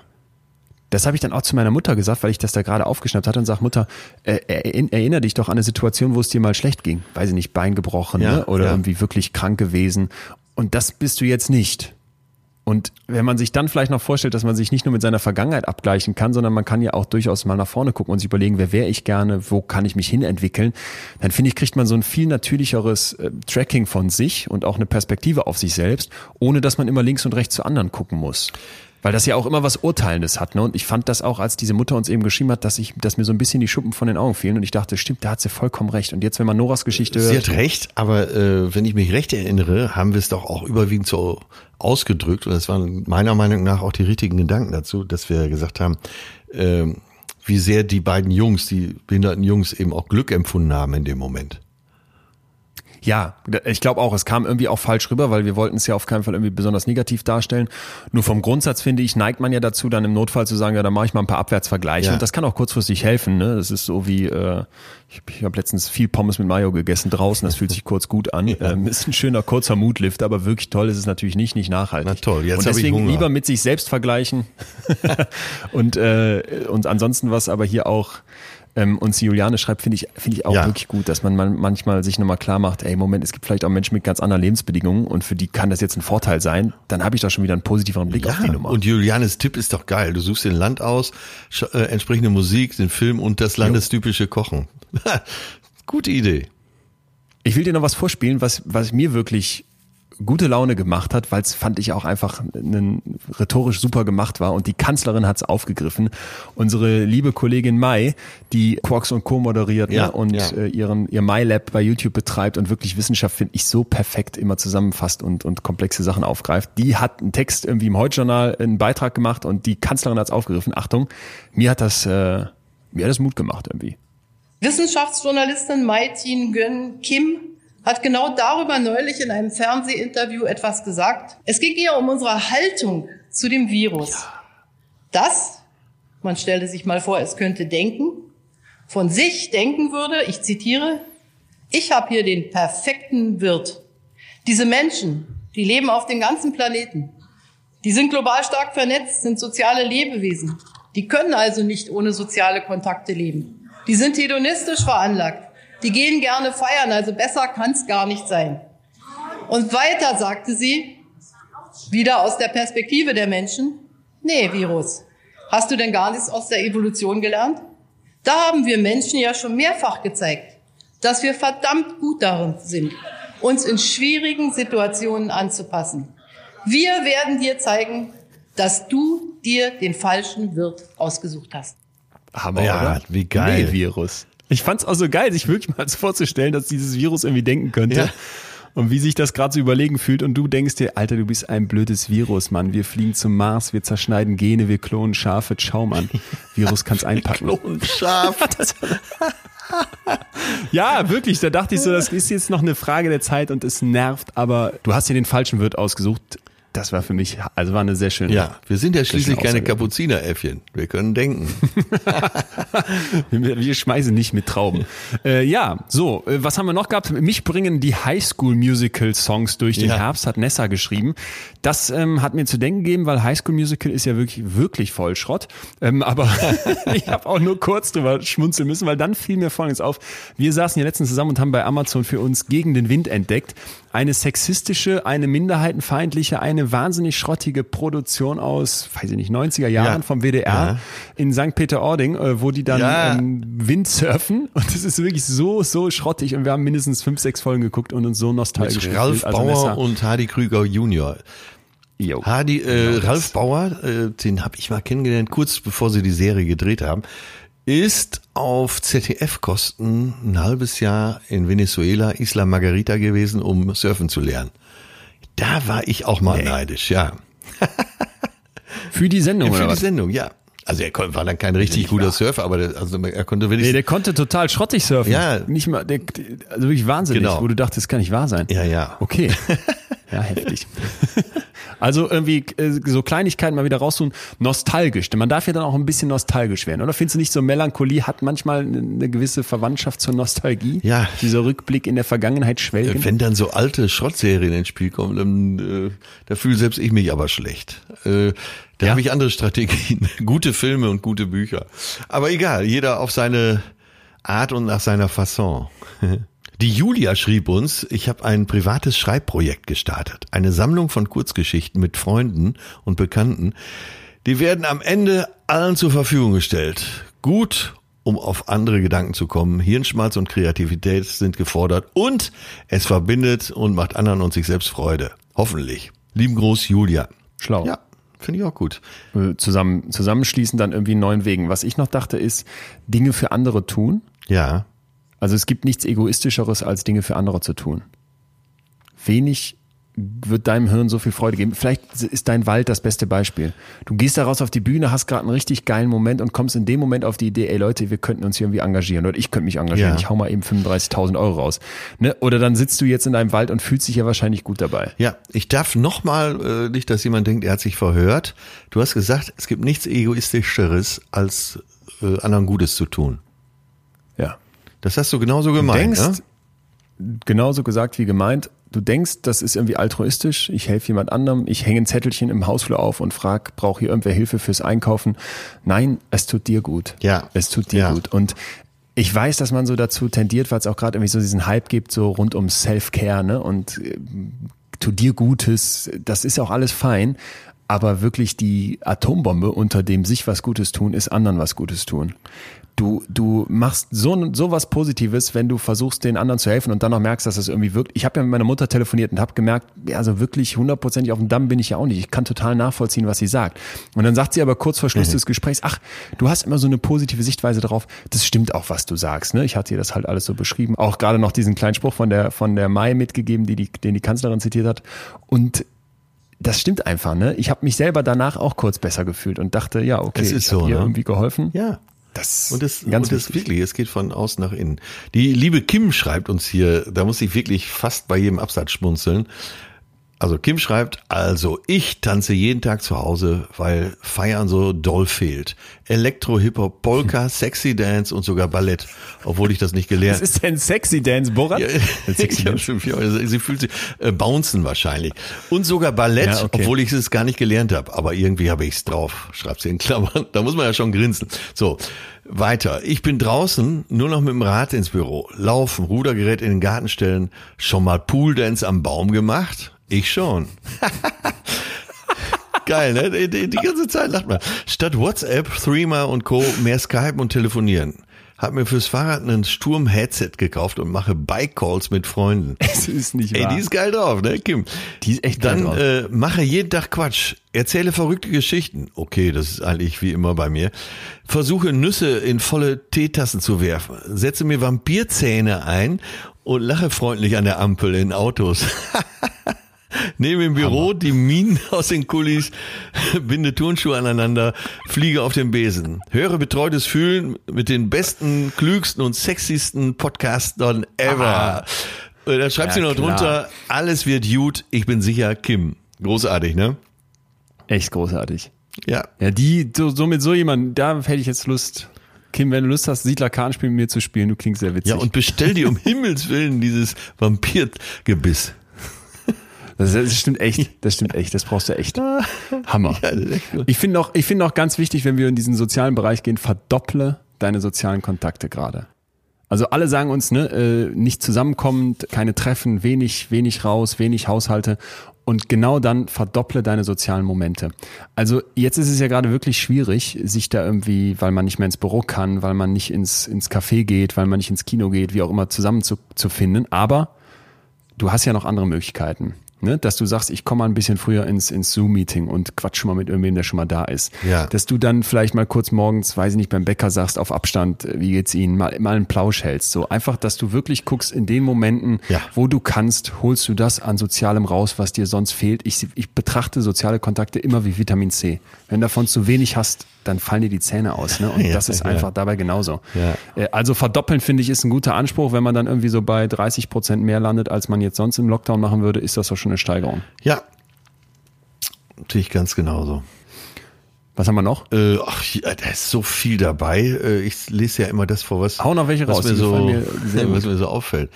Das habe ich dann auch zu meiner Mutter gesagt, weil ich das da gerade aufgeschnappt hatte und sage, Mutter, äh, erinnere dich doch an eine Situation, wo es dir mal schlecht ging. Weiß ich nicht, Bein gebrochen ja, ne? oder ja. irgendwie wirklich krank gewesen. Und das bist du jetzt nicht. Und wenn man sich dann vielleicht noch vorstellt, dass man sich nicht nur mit seiner Vergangenheit abgleichen kann, sondern man kann ja auch durchaus mal nach vorne gucken und sich überlegen, wer wäre ich gerne, wo kann ich mich hinentwickeln, dann finde ich, kriegt man so ein viel natürlicheres äh, Tracking von sich und auch eine Perspektive auf sich selbst, ohne dass man immer links und rechts zu anderen gucken muss. Weil das ja auch immer was Urteilendes hat, ne? Und ich fand das auch, als diese Mutter uns eben geschrieben hat, dass ich, dass mir so ein bisschen die Schuppen von den Augen fehlen. Und ich dachte, stimmt, da hat sie vollkommen recht. Und jetzt, wenn man Noras Geschichte
sie hört. Sie hat recht, aber äh, wenn ich mich recht erinnere, haben wir es doch auch überwiegend so ausgedrückt. Und es waren meiner Meinung nach auch die richtigen Gedanken dazu, dass wir gesagt haben, äh, wie sehr die beiden Jungs, die behinderten Jungs eben auch Glück empfunden haben in dem Moment.
Ja, ich glaube auch, es kam irgendwie auch falsch rüber, weil wir wollten es ja auf keinen Fall irgendwie besonders negativ darstellen. Nur vom Grundsatz finde ich, neigt man ja dazu, dann im Notfall zu sagen, ja, dann mache ich mal ein paar Abwärtsvergleiche. Ja. Und das kann auch kurzfristig helfen. Ne? Das ist so wie, äh, ich, ich habe letztens viel Pommes mit Mayo gegessen draußen, das fühlt sich kurz gut an. Ja. Ähm, ist ein schöner kurzer Moodlift, aber wirklich toll ist es natürlich nicht, nicht nachhaltig.
Na toll, jetzt
Und deswegen lieber mit sich selbst vergleichen. und, äh, und ansonsten was aber hier auch ähm, und Juliane schreibt, finde ich, finde ich auch ja. wirklich gut, dass man, man manchmal sich nochmal klar macht, ey, Moment, es gibt vielleicht auch Menschen mit ganz anderen Lebensbedingungen und für die kann das jetzt ein Vorteil sein. Dann habe ich doch schon wieder einen positiveren Blick
ja,
auf die Nummer.
Und Julianes Tipp ist doch geil. Du suchst den Land aus, äh, entsprechende Musik, den Film und das landestypische Kochen. Gute Idee.
Ich will dir noch was vorspielen, was, was mir wirklich gute Laune gemacht hat, weil es fand ich auch einfach einen, rhetorisch super gemacht war und die Kanzlerin hat es aufgegriffen. Unsere liebe Kollegin Mai, die Quarks und Co. moderiert ja, ne, und ja. Äh, ihren ihr MyLab bei YouTube betreibt und wirklich Wissenschaft finde ich so perfekt immer zusammenfasst und und komplexe Sachen aufgreift. Die hat einen Text irgendwie im Heute-Journal einen Beitrag gemacht und die Kanzlerin hat es aufgegriffen. Achtung, mir hat das äh, mir hat das Mut gemacht irgendwie.
Wissenschaftsjournalistin Mai Tin Gön Kim hat genau darüber neulich in einem Fernsehinterview etwas gesagt. Es ging ihr um unsere Haltung zu dem Virus. Ja. Das, man stelle sich mal vor, es könnte denken, von sich denken würde, ich zitiere, ich habe hier den perfekten Wirt. Diese Menschen, die leben auf dem ganzen Planeten. Die sind global stark vernetzt, sind soziale Lebewesen. Die können also nicht ohne soziale Kontakte leben. Die sind hedonistisch veranlagt. Die gehen gerne feiern, also besser kann es gar nicht sein. Und weiter sagte sie, wieder aus der Perspektive der Menschen, nee, Virus, hast du denn gar nichts aus der Evolution gelernt? Da haben wir Menschen ja schon mehrfach gezeigt, dass wir verdammt gut darin sind, uns in schwierigen Situationen anzupassen. Wir werden dir zeigen, dass du dir den falschen Wirt ausgesucht hast.
Hammer, ja, oder?
wie geil.
Nee, Virus. Ich fand's auch so geil, sich wirklich mal vorzustellen, dass dieses Virus irgendwie denken könnte. Ja. Und wie sich das gerade so überlegen fühlt und du denkst dir, Alter, du bist ein blödes Virus, Mann. Wir fliegen zum Mars, wir zerschneiden Gene, wir klonen Schafe. Schau, Mann. Virus kann's einpacken.
klonen Schaf.
ja, wirklich. Da dachte ich so, das ist jetzt noch eine Frage der Zeit und es nervt, aber du hast dir den falschen Wirt ausgesucht das war für mich, also war eine sehr schöne.
Ja, wir sind ja schließlich keine Kapuzineräffchen. Wir können denken.
wir, wir, schmeißen nicht mit Trauben. Äh, ja, so, äh, was haben wir noch gehabt? Mich bringen die Highschool Musical Songs durch den ja. Herbst, hat Nessa geschrieben. Das ähm, hat mir zu denken gegeben, weil Highschool Musical ist ja wirklich, wirklich voll Schrott. Ähm, aber ich habe auch nur kurz drüber schmunzeln müssen, weil dann fiel mir folgendes auf. Wir saßen ja letztens zusammen und haben bei Amazon für uns gegen den Wind entdeckt eine sexistische, eine minderheitenfeindliche, eine wahnsinnig schrottige Produktion aus, weiß ich nicht, 90er Jahren ja. vom WDR ja. in St. Peter-Ording, äh, wo die dann ja. Windsurfen und das ist wirklich so, so schrottig und wir haben mindestens fünf, sechs Folgen geguckt und uns so nostalgisch
Mit Ralf also Bauer und Hardy Krüger Junior. Jo. Hardy, äh, genau Ralf Bauer, äh, den habe ich mal kennengelernt, kurz bevor sie die Serie gedreht haben ist auf ZDF-Kosten ein halbes Jahr in Venezuela, Isla Margarita gewesen, um surfen zu lernen. Da war ich auch mal nee. neidisch, ja.
Für die Sendung,
ja,
Für
die was? Sendung, ja. Also er war dann kein richtig guter wahr. Surfer, aber der, also er konnte wirklich. Nee,
der konnte total schrottig surfen.
Ja.
Nicht mal, der, also wirklich wahnsinnig, genau. wo du dachtest, das kann nicht wahr sein.
Ja, ja.
Okay. ja, heftig. Also irgendwie äh, so Kleinigkeiten mal wieder raussuchen, nostalgisch. Denn man darf ja dann auch ein bisschen nostalgisch werden, oder? Findest du nicht so, Melancholie hat manchmal eine gewisse Verwandtschaft zur Nostalgie?
Ja.
Dieser Rückblick in der Vergangenheit schwelgen.
Wenn dann so alte Schrottserien ins Spiel kommen, dann äh, da fühle selbst ich mich aber schlecht. Äh, da ja. habe ich andere Strategien. gute Filme und gute Bücher. Aber egal, jeder auf seine Art und nach seiner Fasson. Die Julia schrieb uns, ich habe ein privates Schreibprojekt gestartet. Eine Sammlung von Kurzgeschichten mit Freunden und Bekannten. Die werden am Ende allen zur Verfügung gestellt. Gut, um auf andere Gedanken zu kommen. Hirnschmalz und Kreativität sind gefordert und es verbindet und macht anderen und sich selbst Freude. Hoffentlich. Lieben Groß Julia.
Schlau.
Ja, finde ich auch gut.
Äh, zusammen, zusammenschließen dann irgendwie neuen Wegen. Was ich noch dachte ist, Dinge für andere tun.
Ja.
Also es gibt nichts Egoistischeres, als Dinge für andere zu tun. Wenig wird deinem Hirn so viel Freude geben. Vielleicht ist dein Wald das beste Beispiel. Du gehst da raus auf die Bühne, hast gerade einen richtig geilen Moment und kommst in dem Moment auf die Idee, ey Leute, wir könnten uns hier irgendwie engagieren oder ich könnte mich engagieren, ja. ich hau mal eben 35.000 Euro raus. Ne? Oder dann sitzt du jetzt in deinem Wald und fühlst dich ja wahrscheinlich gut dabei.
Ja, ich darf nochmal, äh, nicht, dass jemand denkt, er hat sich verhört. Du hast gesagt, es gibt nichts Egoistischeres, als äh, anderen Gutes zu tun. Das hast du genauso gemeint,
du denkst, ne? Genauso gesagt wie gemeint. Du denkst, das ist irgendwie altruistisch. Ich helfe jemand anderem. Ich hänge ein Zettelchen im Hausflur auf und frag, braucht hier irgendwer Hilfe fürs Einkaufen? Nein, es tut dir gut.
Ja.
Es tut dir
ja.
gut. Und ich weiß, dass man so dazu tendiert, weil es auch gerade irgendwie so diesen Hype gibt, so rund um Self-Care, ne? Und äh, tu dir Gutes. Das ist auch alles fein. Aber wirklich die Atombombe unter dem sich was Gutes tun, ist anderen was Gutes tun du, du machst so, so was Positives, wenn du versuchst, den anderen zu helfen und dann noch merkst, dass das irgendwie wirkt. Ich habe ja mit meiner Mutter telefoniert und habe gemerkt, ja, also wirklich hundertprozentig auf dem Damm bin ich ja auch nicht. Ich kann total nachvollziehen, was sie sagt. Und dann sagt sie aber kurz vor Schluss mhm. des Gesprächs, ach, du hast immer so eine positive Sichtweise drauf. Das stimmt auch, was du sagst. Ne? Ich hatte ihr das halt alles so beschrieben. Auch gerade noch diesen kleinen Spruch von der, von der Mai mitgegeben, die, die, den die Kanzlerin zitiert hat. Und das stimmt einfach, ne? Ich habe mich selber danach auch kurz besser gefühlt und dachte, ja, okay,
es ist ich so, ne?
irgendwie geholfen.
Ja. Das und das, ganz und das wirklich, es geht von außen nach innen. Die liebe Kim schreibt uns hier, da muss ich wirklich fast bei jedem Absatz schmunzeln. Also Kim schreibt, also ich tanze jeden Tag zu Hause, weil Feiern so doll fehlt. Elektro, Hip-Hop, Polka, Sexy Dance und sogar Ballett, obwohl ich das nicht gelernt
Was ist denn Sexy Dance, Borat?
Ja,
Sexy
ja, schon also sie fühlt sich äh, bouncen wahrscheinlich. Und sogar Ballett,
Ja, okay.
obwohl ich es gar nicht gelernt habe. Aber irgendwie habe ich es drauf, schreibt sie in Klammern. Da muss man ja schon grinsen. So, weiter. Ich bin draußen nur noch mit dem Rad ins Büro. Laufen, Rudergerät in den Garten stellen. Schon mal Pooldance am Baum gemacht? Ich schon. Geil, ne? Die, die, ganze Zeit lacht man. Statt WhatsApp, Threema und Co. mehr Skype und telefonieren. Hab mir fürs Fahrrad einen Sturm-Headset gekauft und mache Bike-Calls mit Freunden.
Es ist nicht
Ey,
wahr.
die ist geil drauf, ne, Kim?
Die ist echt geil
Dann
drauf.
äh, mache jeden Tag Quatsch. Erzähle verrückte Geschichten. Okay, das ist eigentlich wie immer bei mir. Versuche Nüsse in volle Teetassen zu werfen. Setze mir Vampirzähne ein und lache freundlich an der Ampel in Autos. Nehme im Büro die Minen aus den Kulis, binde Turnschuhe aneinander, fliege auf den Besen. Höre betreutes Fühlen mit den besten, klügsten und sexiesten Podcastern ever. Äh, Da schreibt
Ja,
sie noch
klar.
drunter, alles wird gut, ich bin sicher, Kim. Großartig, ne?
Echt großartig.
Ja.
Ja, die, so, so mit so jemand, da hätte ich jetzt Lust. Kim, wenn du Lust hast, Siedler Kartenspiel mit mir zu spielen, du klingst sehr witzig.
Ja, und bestell dir um Himmels Willen dieses Vampirgebiss.
Das, das stimmt echt, das stimmt echt, das brauchst du echt. Hammer.
Ja, echt.
Ich finde auch, ich finde auch ganz wichtig, wenn wir in diesen sozialen Bereich gehen, verdopple deine sozialen Kontakte gerade. Also alle sagen uns, ne, äh, nicht zusammenkommend, keine Treffen, wenig, wenig raus, wenig Haushalte. Und genau dann verdopple deine sozialen Momente. Also jetzt ist es ja gerade wirklich schwierig, sich da irgendwie, weil man nicht mehr ins Büro kann, weil man nicht ins, ins Café geht, weil man nicht ins Kino geht, wie auch immer, zusammen zu, zu finden. Aber du hast ja noch andere Möglichkeiten. Ne? Dass du sagst, ich komme mal ein bisschen früher ins, ins Zoom-Meeting und quatsch mal mit irgendwem, der schon mal da ist.
Ja.
Dass du dann vielleicht mal kurz morgens, weiß ich nicht, beim Bäcker sagst, auf Abstand, äh, wie geht's Ihnen, mal, mal einen Plausch hältst. So einfach, dass du wirklich guckst, in den Momenten,
Ja.
wo du kannst, holst du das an Sozialem raus, was dir sonst fehlt. Ich, ich betrachte soziale Kontakte immer wie Vitamin C. Wenn davon zu wenig hast, dann fallen dir die Zähne aus. Ne? Und
Ja,
das ist
ja.
einfach dabei genauso.
Ja.
Äh, Also verdoppeln finde ich ist ein guter Anspruch. Wenn man dann irgendwie so bei 30 Prozent mehr landet, als man jetzt sonst im Lockdown machen würde, ist das doch schon eine Steigerung.
Ja. Sehe ich ganz genauso.
Was haben wir noch?
Äh, ach, ja, da ist so viel dabei. Äh, ich lese ja immer das vor, was,
Hau noch welche
was,
raus,
mir so,
mir
was mir so auffällt.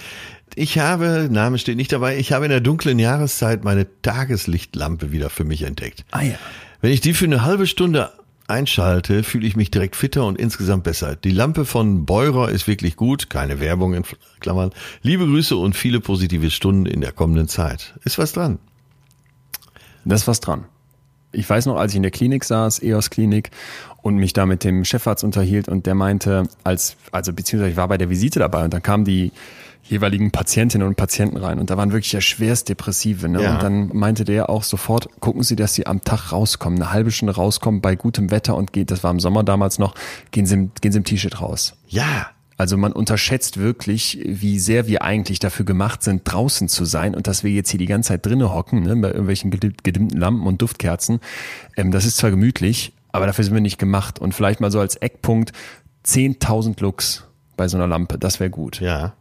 Ich habe, Name steht nicht dabei, ich habe in der dunklen Jahreszeit meine Tageslichtlampe wieder für mich entdeckt.
Ah ja.
Wenn ich die für eine halbe Stunde einschalte, fühle ich mich direkt fitter und insgesamt besser. Die Lampe von Beurer ist wirklich gut, keine Werbung in Klammern. Liebe Grüße und viele positive Stunden in der kommenden Zeit. Ist was dran?
Da ist was dran. Ich weiß noch, als ich in der Klinik saß, EOS Klinik, und mich da mit dem Chefarzt unterhielt und der meinte, als, also beziehungsweise ich war bei der Visite dabei und dann kamen die jeweiligen Patientinnen und Patienten rein und da waren wirklich ja schwerst Depressive. Ne?
Ja.
Und dann meinte der auch sofort, gucken Sie, dass Sie am Tag rauskommen, eine halbe Stunde rauskommen bei gutem Wetter und geht, das war im Sommer damals noch, gehen Sie im, gehen Sie im T-Shirt raus.
Ja.
Also man unterschätzt wirklich, wie sehr wir eigentlich dafür gemacht sind, draußen zu sein und dass wir jetzt hier die ganze Zeit drinnen hocken, ne, bei irgendwelchen gedimm- gedimmten Lampen und Duftkerzen. Ähm, das ist zwar gemütlich, aber dafür sind wir nicht gemacht. Und vielleicht mal so als Eckpunkt 10.000 Lux bei so einer Lampe, das wäre gut.
Ja.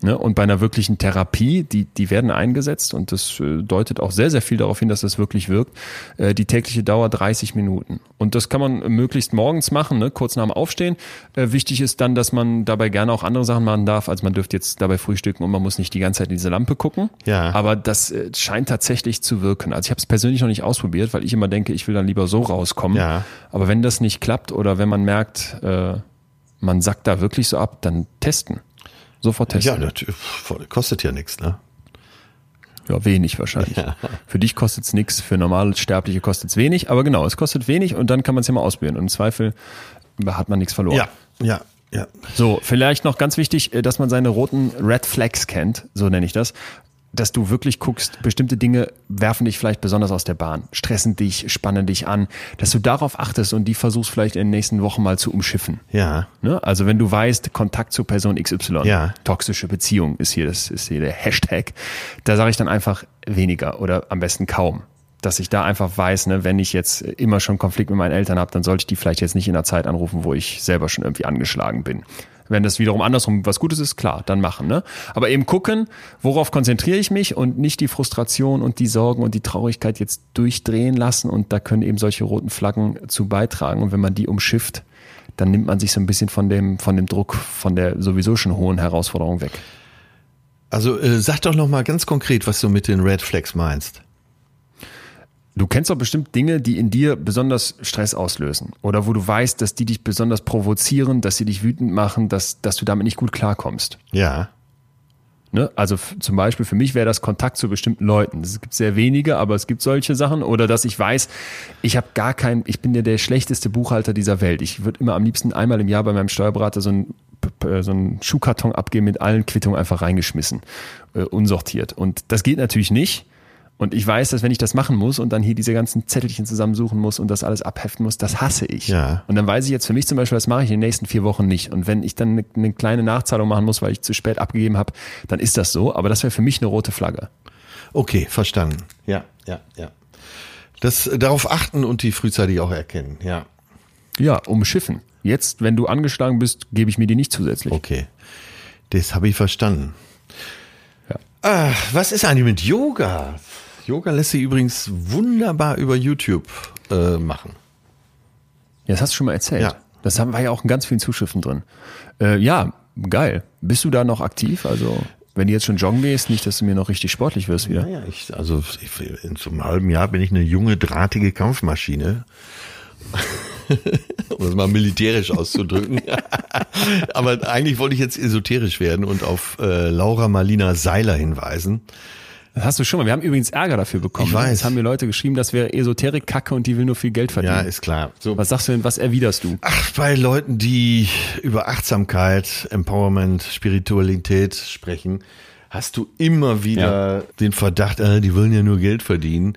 Ne? Und bei einer wirklichen Therapie, die, die werden eingesetzt und das äh, deutet auch sehr, sehr viel darauf hin, dass das wirklich wirkt. Äh, die tägliche Dauer 30 Minuten. Und das kann man möglichst morgens machen, ne? kurz nach dem Aufstehen. Äh, wichtig ist dann, dass man dabei gerne auch andere Sachen machen darf. Also man dürfte jetzt dabei frühstücken und man muss nicht die ganze Zeit in diese Lampe gucken.
Ja.
Aber das scheint tatsächlich zu wirken. Also ich habe es persönlich noch nicht ausprobiert, weil ich immer denke, ich will dann lieber so rauskommen.
Ja.
Aber wenn das nicht klappt oder wenn man merkt, man sackt da wirklich so ab, dann testen. Sofort testen.
Ja, natürlich. Kostet ja nichts, ne?
Ja, wenig wahrscheinlich. Für dich kostet's nix, für normale Sterbliche kostet's wenig, aber genau, es kostet wenig und dann kann man es ja mal ausprobieren. Und im Zweifel hat man nichts verloren.
Ja, ja, ja.
So, vielleicht noch ganz wichtig, äh, dass man seine roten Red Flags kennt, so nenne ich das. Dass du wirklich guckst, bestimmte Dinge werfen dich vielleicht besonders aus der Bahn, stressen dich, spannen dich an, dass du darauf achtest und die versuchst vielleicht in den nächsten Wochen mal zu umschiffen.
Ja.
Ne? Also wenn du weißt, Kontakt zu Person XY,
Ja.
toxische Beziehung ist hier das ist hier der Hashtag, da sage ich dann einfach weniger oder am besten kaum. dass ich da einfach weiß, ne, wenn ich jetzt immer schon Konflikt mit meinen Eltern habe, dann sollte ich die vielleicht jetzt nicht in einer Zeit anrufen, wo ich selber schon irgendwie angeschlagen bin. Wenn das wiederum andersrum was Gutes ist, klar, dann machen. Ne? Aber eben gucken, worauf konzentriere ich mich und nicht die Frustration und die Sorgen und die Traurigkeit jetzt durchdrehen lassen. Und da können eben solche roten Flaggen zu beitragen. Und wenn man die umschifft, dann nimmt man sich so ein bisschen von dem, von dem Druck, von der sowieso schon hohen Herausforderung weg.
Also äh, sag doch noch mal ganz konkret, was du mit den Red Flags meinst.
Du kennst doch bestimmt Dinge, die in dir besonders Stress auslösen oder wo du weißt, dass die dich besonders provozieren, dass sie dich wütend machen, dass, dass du damit nicht gut klarkommst.
Ja.
Ne? Also zum Beispiel für mich wäre das Kontakt zu bestimmten Leuten. Es gibt sehr wenige, aber es gibt solche Sachen. Oder dass ich weiß, ich habe gar kein, ich bin ja der schlechteste Buchhalter dieser Welt. Ich würde immer am liebsten einmal im Jahr bei meinem Steuerberater so ein so einen Schuhkarton abgeben mit allen Quittungen einfach reingeschmissen, äh, unsortiert. Und das geht natürlich nicht. Und ich weiß, dass wenn ich das machen muss und dann hier diese ganzen Zettelchen zusammensuchen muss und das alles abheften muss, das hasse ich.
Ja.
Und dann weiß ich jetzt für mich zum Beispiel, das mache ich in den nächsten vier Wochen nicht. Und wenn ich dann eine, eine kleine Nachzahlung machen muss, weil ich zu spät abgegeben habe, dann ist das so. Aber das wäre für mich eine rote Flagge.
Okay, verstanden. Ja, ja, ja. Das darauf achten und die frühzeitig auch erkennen, ja.
Ja, umschiffen. Jetzt, wenn du angeschlagen bist, gebe ich mir die nicht zusätzlich.
Okay. Das habe ich verstanden.
Ja.
Ah, was ist eigentlich mit Yoga? Yoga lässt sich übrigens wunderbar über YouTube äh, machen.
Ja, das hast du schon mal erzählt.
Ja.
Das haben wir ja auch in ganz vielen Zuschriften drin. Äh, ja, geil. Bist du da noch aktiv? Also, wenn du jetzt schon joggen gehst, nicht, dass du mir noch richtig sportlich wirst wieder.
Naja, ich, also ich, in so einem halben Jahr bin ich eine junge, drahtige Kampfmaschine. um das mal militärisch auszudrücken. Aber eigentlich wollte ich jetzt esoterisch werden und auf äh, Laura Marlina Seiler hinweisen.
Das hast du schon mal. Wir haben übrigens Ärger dafür bekommen.
Ich weiß.
Es haben mir Leute geschrieben, das wäre Esoterik-Kacke und die will nur viel Geld verdienen.
Ja, ist klar. So.
Was sagst du denn, was erwiderst du?
Ach, bei Leuten, die über Achtsamkeit, Empowerment, Spiritualität sprechen, hast du immer wieder den Verdacht, äh, die wollen ja nur Geld verdienen.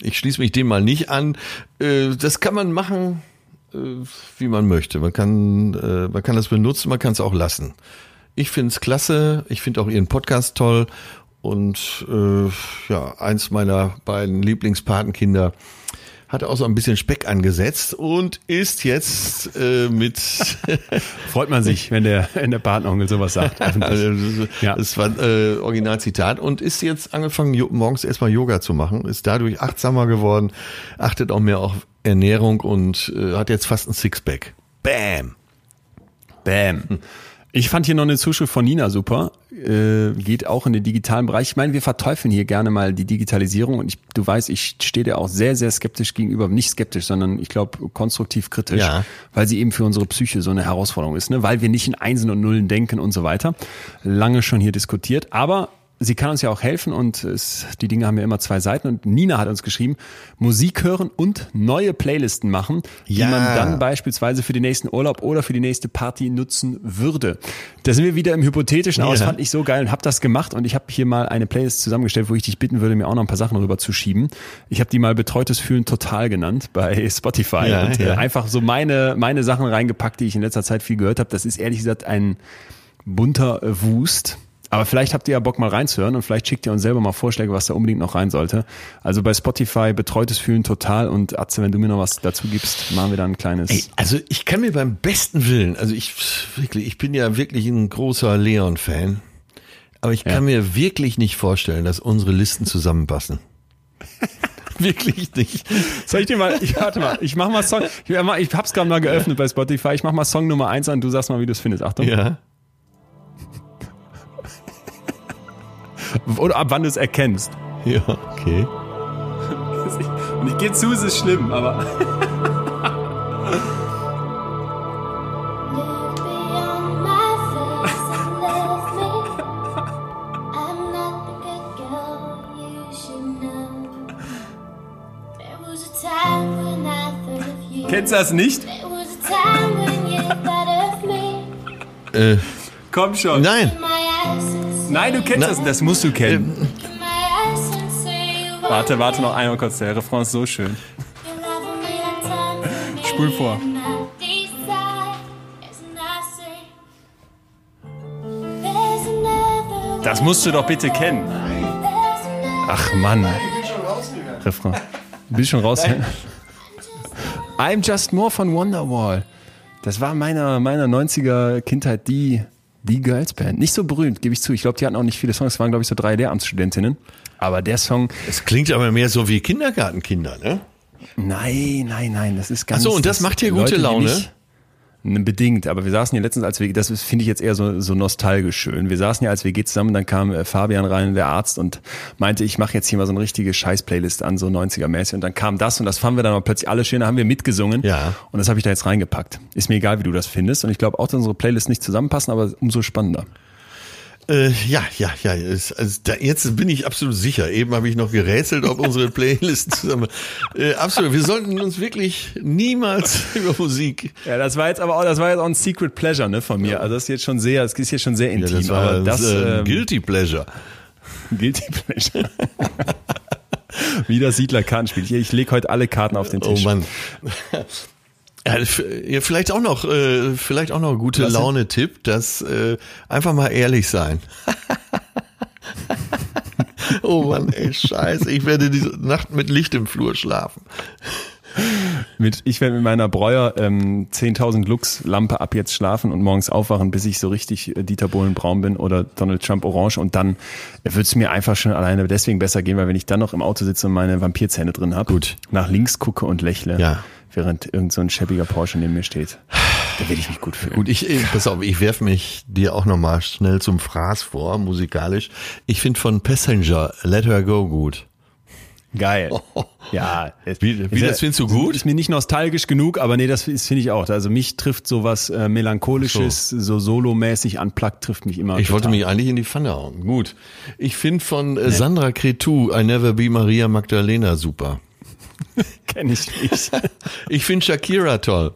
Ich schließe mich dem mal nicht an. Äh, das kann man machen, äh, wie man möchte. Man kann, äh, man kann das benutzen, man kann es auch lassen. Ich finde es klasse. Ich finde auch Ihren Podcast toll. Und äh, ja, eins meiner beiden Lieblingspatenkinder hat auch so ein bisschen Speck angesetzt und ist jetzt äh, mit
Freut man sich, wenn der, wenn der Patenonkel sowas sagt.
also,
Ja.
das war äh, Originalzitat und ist jetzt angefangen morgens erstmal Yoga zu machen, ist dadurch achtsamer geworden, achtet auch mehr auf Ernährung und äh, hat jetzt fast ein Sixpack. Bam.
Bam. Ich fand hier noch eine Zuschrift von Nina super. Äh, geht auch in den digitalen Bereich. Ich meine, wir verteufeln hier gerne mal die Digitalisierung und ich, du weißt, ich stehe dir auch sehr, sehr skeptisch gegenüber. Nicht skeptisch, sondern ich glaube konstruktiv kritisch,
Ja.
weil sie eben für unsere Psyche so eine Herausforderung ist, ne? weil wir nicht in Einsen und Nullen denken und so weiter. Lange schon hier diskutiert, aber sie kann uns ja auch helfen und es, die Dinge haben ja immer zwei Seiten und Nina hat uns geschrieben, Musik hören und neue Playlisten machen, die
Ja.
man dann beispielsweise für den nächsten Urlaub oder für die nächste Party nutzen würde. Da sind wir wieder im Hypothetischen aus,
Ja.
fand ich so geil und habe das gemacht und ich habe hier mal eine Playlist zusammengestellt, wo ich dich bitten würde, mir auch noch ein paar Sachen rüber zu schieben. Ich habe die mal Betreutes Fühlen total genannt bei Spotify
Ja,
und äh, einfach so meine, meine Sachen reingepackt, die ich in letzter Zeit viel gehört habe. Das ist ehrlich gesagt ein bunter Wust. Aber vielleicht habt ihr ja Bock mal reinzuhören und vielleicht schickt ihr uns selber mal Vorschläge, was da unbedingt noch rein sollte. Also bei Spotify betreutes Fühlen total und Atze, wenn du mir noch was dazu gibst, machen wir dann ein kleines.
Ey, also ich kann mir beim besten Willen, also ich wirklich, ich bin ja wirklich ein großer Leon-Fan, aber ich kann mir wirklich nicht vorstellen, dass unsere Listen zusammenpassen. wirklich nicht.
Soll ich dir mal, ich warte mal, ich mach mal Song, ich, ich hab's gerade mal geöffnet bei Spotify, ich mach mal Song Nummer eins an, du sagst mal, wie du es findest. Achtung.
Ja.
Oder ab wann du es erkennst.
Ja, okay.
Und ich gehe zu, es ist schlimm, aber. Kennst du das nicht?
Äh,
Komm schon.
nein.
Nein, du kennst
Na-
das, das musst du kennen.
you
Warte, warte noch einmal kurz, der Refrain ist so schön. Spul vor. Das musst du doch bitte kennen. Ach Mann. Refrain. Bist schon raus? I'm Just More von Wonderwall. Das war meiner, meiner 90er Kindheit die, die Girls-Band. Nicht so berühmt, gebe ich zu. Ich glaube, die hatten auch nicht viele Songs. Es waren, glaube ich, so drei Lehramtsstudentinnen. Aber der Song,
Es klingt aber mehr so wie Kindergartenkinder, ne?
nein, nein, nein, das ist ganz.
Ach so, und das macht dir gute
Leute,
Laune?
Ne, Bedingt, aber wir saßen ja letztens, als wir, das finde ich jetzt eher so, so nostalgisch schön. Wir saßen ja als WG zusammen, dann kam äh, Fabian rein, der Arzt, und meinte, ich mache jetzt hier mal so eine richtige Scheiß-Playlist an, so 90er-mäßig. Und dann kam das und das fanden wir dann auch plötzlich alle schön, da haben wir mitgesungen.
Ja.
Und das habe ich da jetzt reingepackt. Ist mir egal, wie du das findest. Und ich glaube auch, dass unsere Playlists nicht zusammenpassen, aber umso spannender.
Äh, ja, ja, ja. Es, also da, jetzt bin ich absolut sicher. Eben habe ich noch gerätselt, ob unsere Playlist zusammen. Äh, absolut. Wir sollten uns wirklich niemals über Musik.
Ja, das war jetzt aber auch, das war jetzt auch ein Secret Pleasure, ne, von mir. Also das ist jetzt schon sehr, das ist jetzt schon sehr
Ja,
intim.
das war
aber das,
äh,
ähm,
Guilty Pleasure.
Guilty Pleasure. Wie das Siedlerkartenspiel. Ich, ich lege heute alle Karten auf den
Oh
Tisch.
Mann. Ja, vielleicht auch noch, äh, vielleicht auch noch gute? Laune-Tipp, dass äh, einfach mal ehrlich sein. oh Mann, ey, scheiße, ich werde diese Nacht mit Licht im Flur schlafen.
Mit, ich werde mit meiner Breuer ähm, 10.000 Lux Lampe ab jetzt schlafen und morgens aufwachen, bis ich so richtig äh, Dieter Bohlen braun bin oder Donald Trump orange und dann wird es mir einfach schon alleine deswegen besser gehen, weil wenn ich dann noch im Auto sitze und meine Vampirzähne drin habe,
Gut.
nach links gucke und lächle,
Ja.
Während irgend so ein schäbiger Porsche neben mir steht, da werde ich mich gut fühlen.
Gut, ich, ich pass auf, ich werf mich dir auch noch mal schnell zum Fraß vor, musikalisch. Ich finde von Passenger Let Her Go gut.
Geil. Ja. es-
Wie- wie,
ist ja-
das findest du gut?
Ist mir nicht nostalgisch genug, aber nee, das ist- finde ich auch. Also mich trifft sowas äh, melancholisches, so, solomäßig unplugged trifft mich immer.
Ich wollte
total.
mich eigentlich in die Pfanne hauen. Gut. Ich finde von äh, Sandra Cretu I Never Be Maria Magdalena super.
Kenn ich nicht.
Ich finde Shakira toll.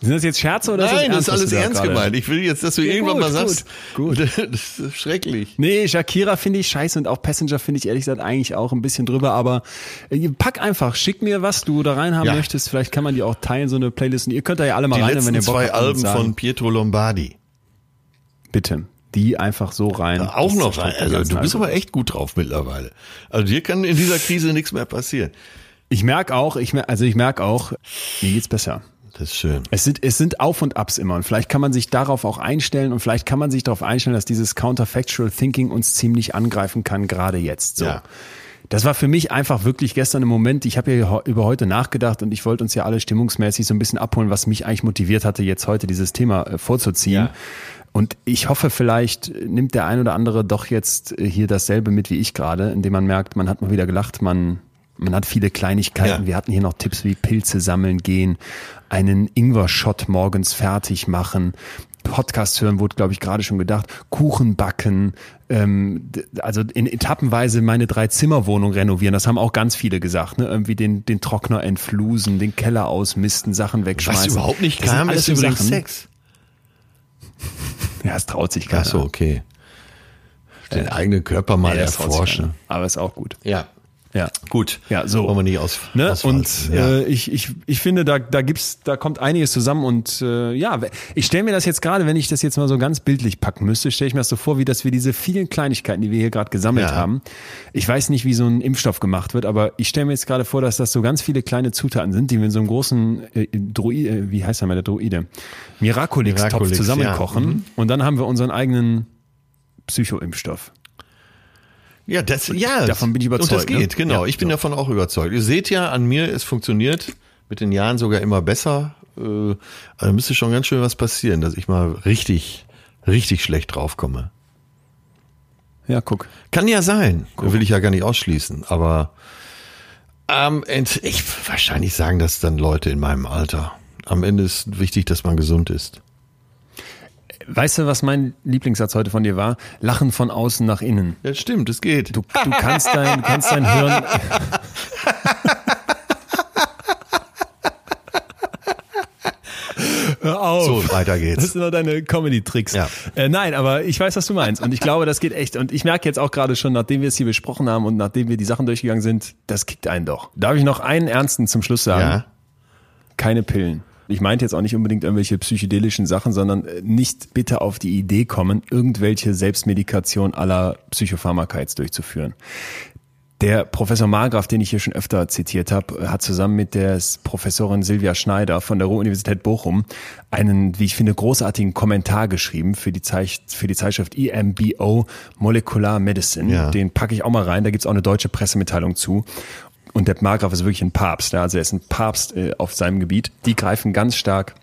Sind das jetzt Scherze oder
Nein, das ist
was
alles
du da
ernst
gerade-
gemeint. Ich will jetzt, dass du
Ja,
irgendwann
gut,
mal sagst,
gut,
das ist schrecklich.
Nee, Shakira finde ich scheiße und auch Passenger finde ich ehrlich gesagt eigentlich auch ein bisschen drüber, aber äh, pack einfach, schick mir, was du da rein haben
Ja.
möchtest. Vielleicht kann man die auch teilen, so eine Playlist. Und ihr könnt da ja alle mal
Die
rein, wenn ihr Bock
zwei
habt. und
Alben von Pietro Lombardi.
Bitte. Die einfach so rein.
Auch noch.
den
Also, du bist aber echt gut drauf mittlerweile. Also dir kann in dieser Krise nichts mehr passieren.
Ich merke auch, ich mer also ich merke auch, mir geht's besser.
Das ist schön.
Es sind, es sind Auf und Abs immer und vielleicht kann man sich darauf auch einstellen und vielleicht kann man sich darauf einstellen, dass dieses Counterfactual Thinking uns ziemlich angreifen kann, gerade jetzt. So.
Ja.
Das war für mich einfach wirklich gestern im Moment. Ich habe ja über heute nachgedacht und ich wollte uns ja alle stimmungsmäßig so ein bisschen abholen, was mich eigentlich motiviert hatte, jetzt heute dieses Thema äh, vorzuziehen. Und ich hoffe, vielleicht nimmt der ein oder andere doch jetzt äh, hier dasselbe mit wie ich gerade, indem man merkt, man hat mal wieder gelacht, man, man hat viele Kleinigkeiten.
Ja.
Wir hatten hier noch Tipps wie Pilze sammeln gehen, einen Ingwer-Shot morgens fertig machen, Podcast hören, wurde, glaube ich, gerade schon gedacht, Kuchen backen, ähm, also in etappenweise meine Drei-Zimmer-Wohnung renovieren. Das haben auch ganz viele gesagt. Ne? Irgendwie den, den Trockner entflusen, den Keller ausmisten, Sachen wegschmeißen.
Was überhaupt nicht
Das
kam, ist übrigens
Sachen.
Sex.
Ja, es traut sich keiner.
Ach so, okay. Den eigenen Körper mal
sich
erforschen.
Aber ist auch gut.
Ja.
Ja.
Gut.
Ja, so.
Wollen wir nicht aus,
Ne? Und
ja.
äh, ich, ich, ich finde, da, da gibt's, da kommt einiges zusammen und äh, ja, ich stelle mir das jetzt gerade, wenn ich das jetzt mal so ganz bildlich packen müsste, stelle ich mir das so vor, wie dass wir diese vielen Kleinigkeiten, die wir hier gerade gesammelt
Ja.
haben. Ich weiß nicht, wie so ein Impfstoff gemacht wird, aber ich stelle mir jetzt gerade vor, dass das so ganz viele kleine Zutaten sind, die wir in so einem großen äh, Droid, äh, wie heißt er mal der Droide? Miraculix-Topf
Miraculix,
zusammenkochen
ja. Mhm.
und dann haben wir unseren eigenen Psycho-Impfstoff.
Ja, das, ja.
Davon bin ich überzeugt,
Und das geht,
ne?
genau.
Ja,
ich bin
so.
davon auch überzeugt. Ihr seht ja an mir, es funktioniert mit den Jahren sogar immer besser. Äh, also müsste schon ganz schön was passieren, dass ich mal richtig, richtig schlecht draufkomme.
Ja, guck.
Kann ja sein. Will ich ja gar nicht ausschließen. Aber am Ende, ich wahrscheinlich sagen das dann Leute in meinem Alter. Am Ende ist wichtig, dass man gesund ist.
Weißt du, was mein Lieblingssatz heute von dir war? Lachen von außen nach innen.
Ja, stimmt, es geht.
Du, du kannst dein, du kannst dein Hirn. Hör auf.
So, weiter
Das
geht's.
sind nur deine Comedy-Tricks.
Ja.
Äh, nein, aber ich weiß, was du meinst. Und ich glaube, das geht echt. Und ich merke jetzt auch gerade schon, nachdem wir es hier besprochen haben und nachdem wir die Sachen durchgegangen sind, das kickt einen doch. Darf ich noch einen ernsten zum Schluss sagen?
Ja.
keine Pillen. Ich meinte jetzt auch nicht unbedingt irgendwelche psychedelischen Sachen, sondern äh, nicht bitte auf die Idee kommen, irgendwelche Selbstmedikation aller Psychopharmaka jetzt durchzuführen. Der Professor Margraf, den ich hier schon öfter zitiert habe, hat zusammen mit der Professorin Silvia Schneider von der Ruhr-Universität Bochum einen, wie ich finde, großartigen Kommentar geschrieben für die, Zeich für die Zeitschrift EMBO Molecular Medicine.
Ja.
Den packe ich auch mal rein, da gibt's auch eine deutsche Pressemitteilung zu. Und der Margraf ist wirklich ein Papst, ja, also er ist ein Papst äh, auf seinem Gebiet. Die greifen ganz stark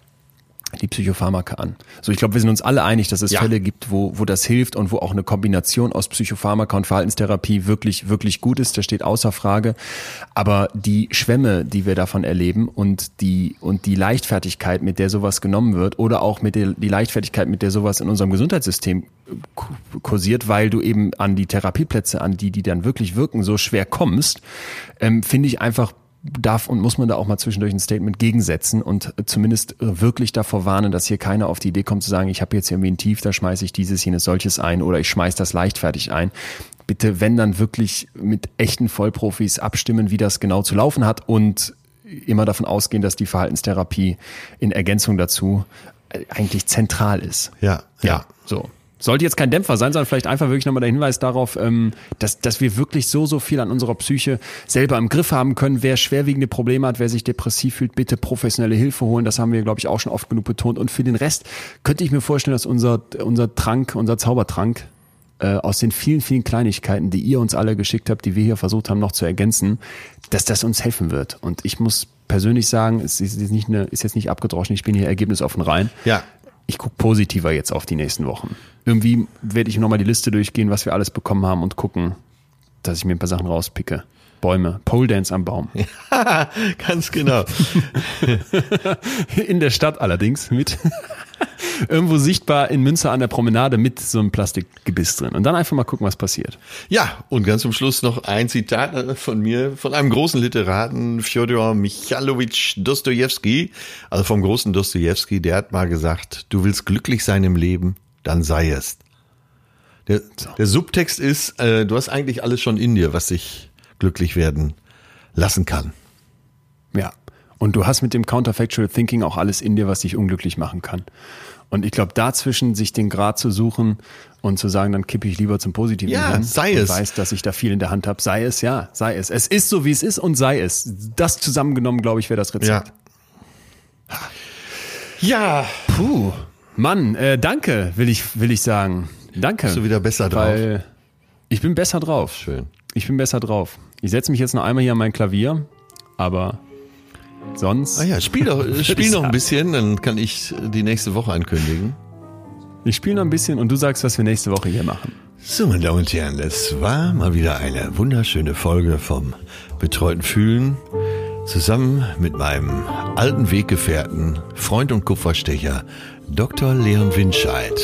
die Psychopharmaka an. So, ich glaube, wir sind uns alle einig, dass es
Ja.
Fälle gibt, wo, wo das hilft und wo auch eine Kombination aus Psychopharmaka und Verhaltenstherapie wirklich, wirklich gut ist. Das steht außer Frage. Aber die Schwämme, die wir davon erleben und die, und die Leichtfertigkeit, mit der sowas genommen wird oder auch mit der, die Leichtfertigkeit, mit der sowas in unserem Gesundheitssystem ku- kursiert, weil du eben an die Therapieplätze, an die, die dann wirklich wirken, so schwer kommst, ähm, finde ich einfach darf und muss man da auch mal zwischendurch ein Statement gegensetzen und zumindest wirklich davor warnen, dass hier keiner auf die Idee kommt zu sagen, ich habe jetzt irgendwie ein Tief, da schmeiße ich dieses, jenes, solches ein oder ich schmeiß das leichtfertig ein. Bitte, wenn dann wirklich mit echten Vollprofis abstimmen, wie das genau zu laufen hat und immer davon ausgehen, dass die Verhaltenstherapie in Ergänzung dazu äh, eigentlich zentral ist.
Ja,
Ja, so. Sollte jetzt kein Dämpfer sein, sondern vielleicht einfach wirklich nochmal der Hinweis darauf, ähm, dass, dass wir wirklich so, so viel an unserer Psyche selber im Griff haben können. Wer schwerwiegende Probleme hat, wer sich depressiv fühlt, bitte professionelle Hilfe holen. Das haben wir, glaube ich, auch schon oft genug betont. Und für den Rest könnte ich mir vorstellen, dass unser, unser Trank, unser Zaubertrank, äh, aus den vielen, vielen Kleinigkeiten, die ihr uns alle geschickt habt, die wir hier versucht haben noch zu ergänzen, dass das uns helfen wird. Und ich muss persönlich sagen, es ist nicht, eine, ist jetzt nicht abgedroschen, ich bin hier ergebnisoffen rein
Ja.
Ich gucke positiver jetzt auf die nächsten Wochen. Irgendwie werde ich nochmal die Liste durchgehen, was wir alles bekommen haben und gucken, dass ich mir ein paar Sachen rauspicke. Bäume, Pole Dance am Baum.
Ganz genau.
In der Stadt allerdings mit irgendwo sichtbar in Münster an der Promenade mit so einem Plastikgebiss drin. Und dann einfach mal gucken, was passiert.
Ja, und ganz zum Schluss noch ein Zitat äh, von mir, von einem großen Literaten, Fjodor Michalowitsch Dostojewski, also vom großen Dostojewski, der hat mal gesagt, du willst glücklich sein im Leben, dann sei es. Der, der Subtext ist, äh, du hast eigentlich alles schon in dir, was dich glücklich werden lassen kann.
Ja. Und du hast mit dem Counterfactual Thinking auch alles in dir, was dich unglücklich machen kann. Und ich glaube, dazwischen sich den Grad zu suchen und zu sagen, dann kippe ich lieber zum Positiven
Ja,
hin
sei es.
weiß, dass ich da viel in der Hand habe. Sei es, ja, sei es. Es ist so, wie es ist und sei es. Das zusammengenommen, glaube ich, wäre das Rezept.
Ja.
Puh, Mann, äh, danke, will ich, will ich sagen. Danke.
Bist du wieder besser drauf?
Ich bin besser drauf.
Schön.
Ich bin besser drauf. Ich setze mich jetzt noch einmal hier an mein Klavier, aber sonst.
Ah ja, spiel doch, äh, spiel noch ein bisschen, dann kann ich die nächste Woche ankündigen.
Ich spiele noch ein bisschen und du sagst, was wir nächste Woche hier machen.
So, meine Damen und Herren, es war mal wieder eine wunderschöne Folge vom Betreuten Fühlen. Zusammen mit meinem alten Weggefährten, Freund und Kupferstecher, Dr. Leon Winscheid.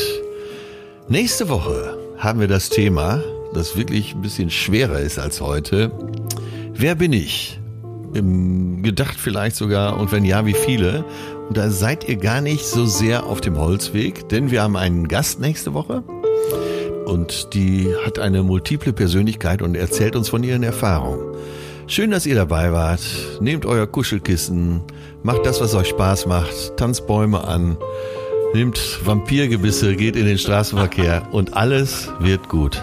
Nächste Woche haben wir das Thema, das wirklich ein bisschen schwerer ist als heute. Wer bin ich? Gedacht vielleicht sogar, und wenn ja, wie viele? Und da seid ihr gar nicht so sehr auf dem Holzweg, denn wir haben einen Gast nächste Woche und die hat eine multiple Persönlichkeit und erzählt uns von ihren Erfahrungen. Schön, dass ihr dabei wart. Nehmt euer Kuschelkissen, macht das, was euch Spaß macht, tanzt Bäume an, nehmt Vampirgebisse, geht in den Straßenverkehr und alles wird gut.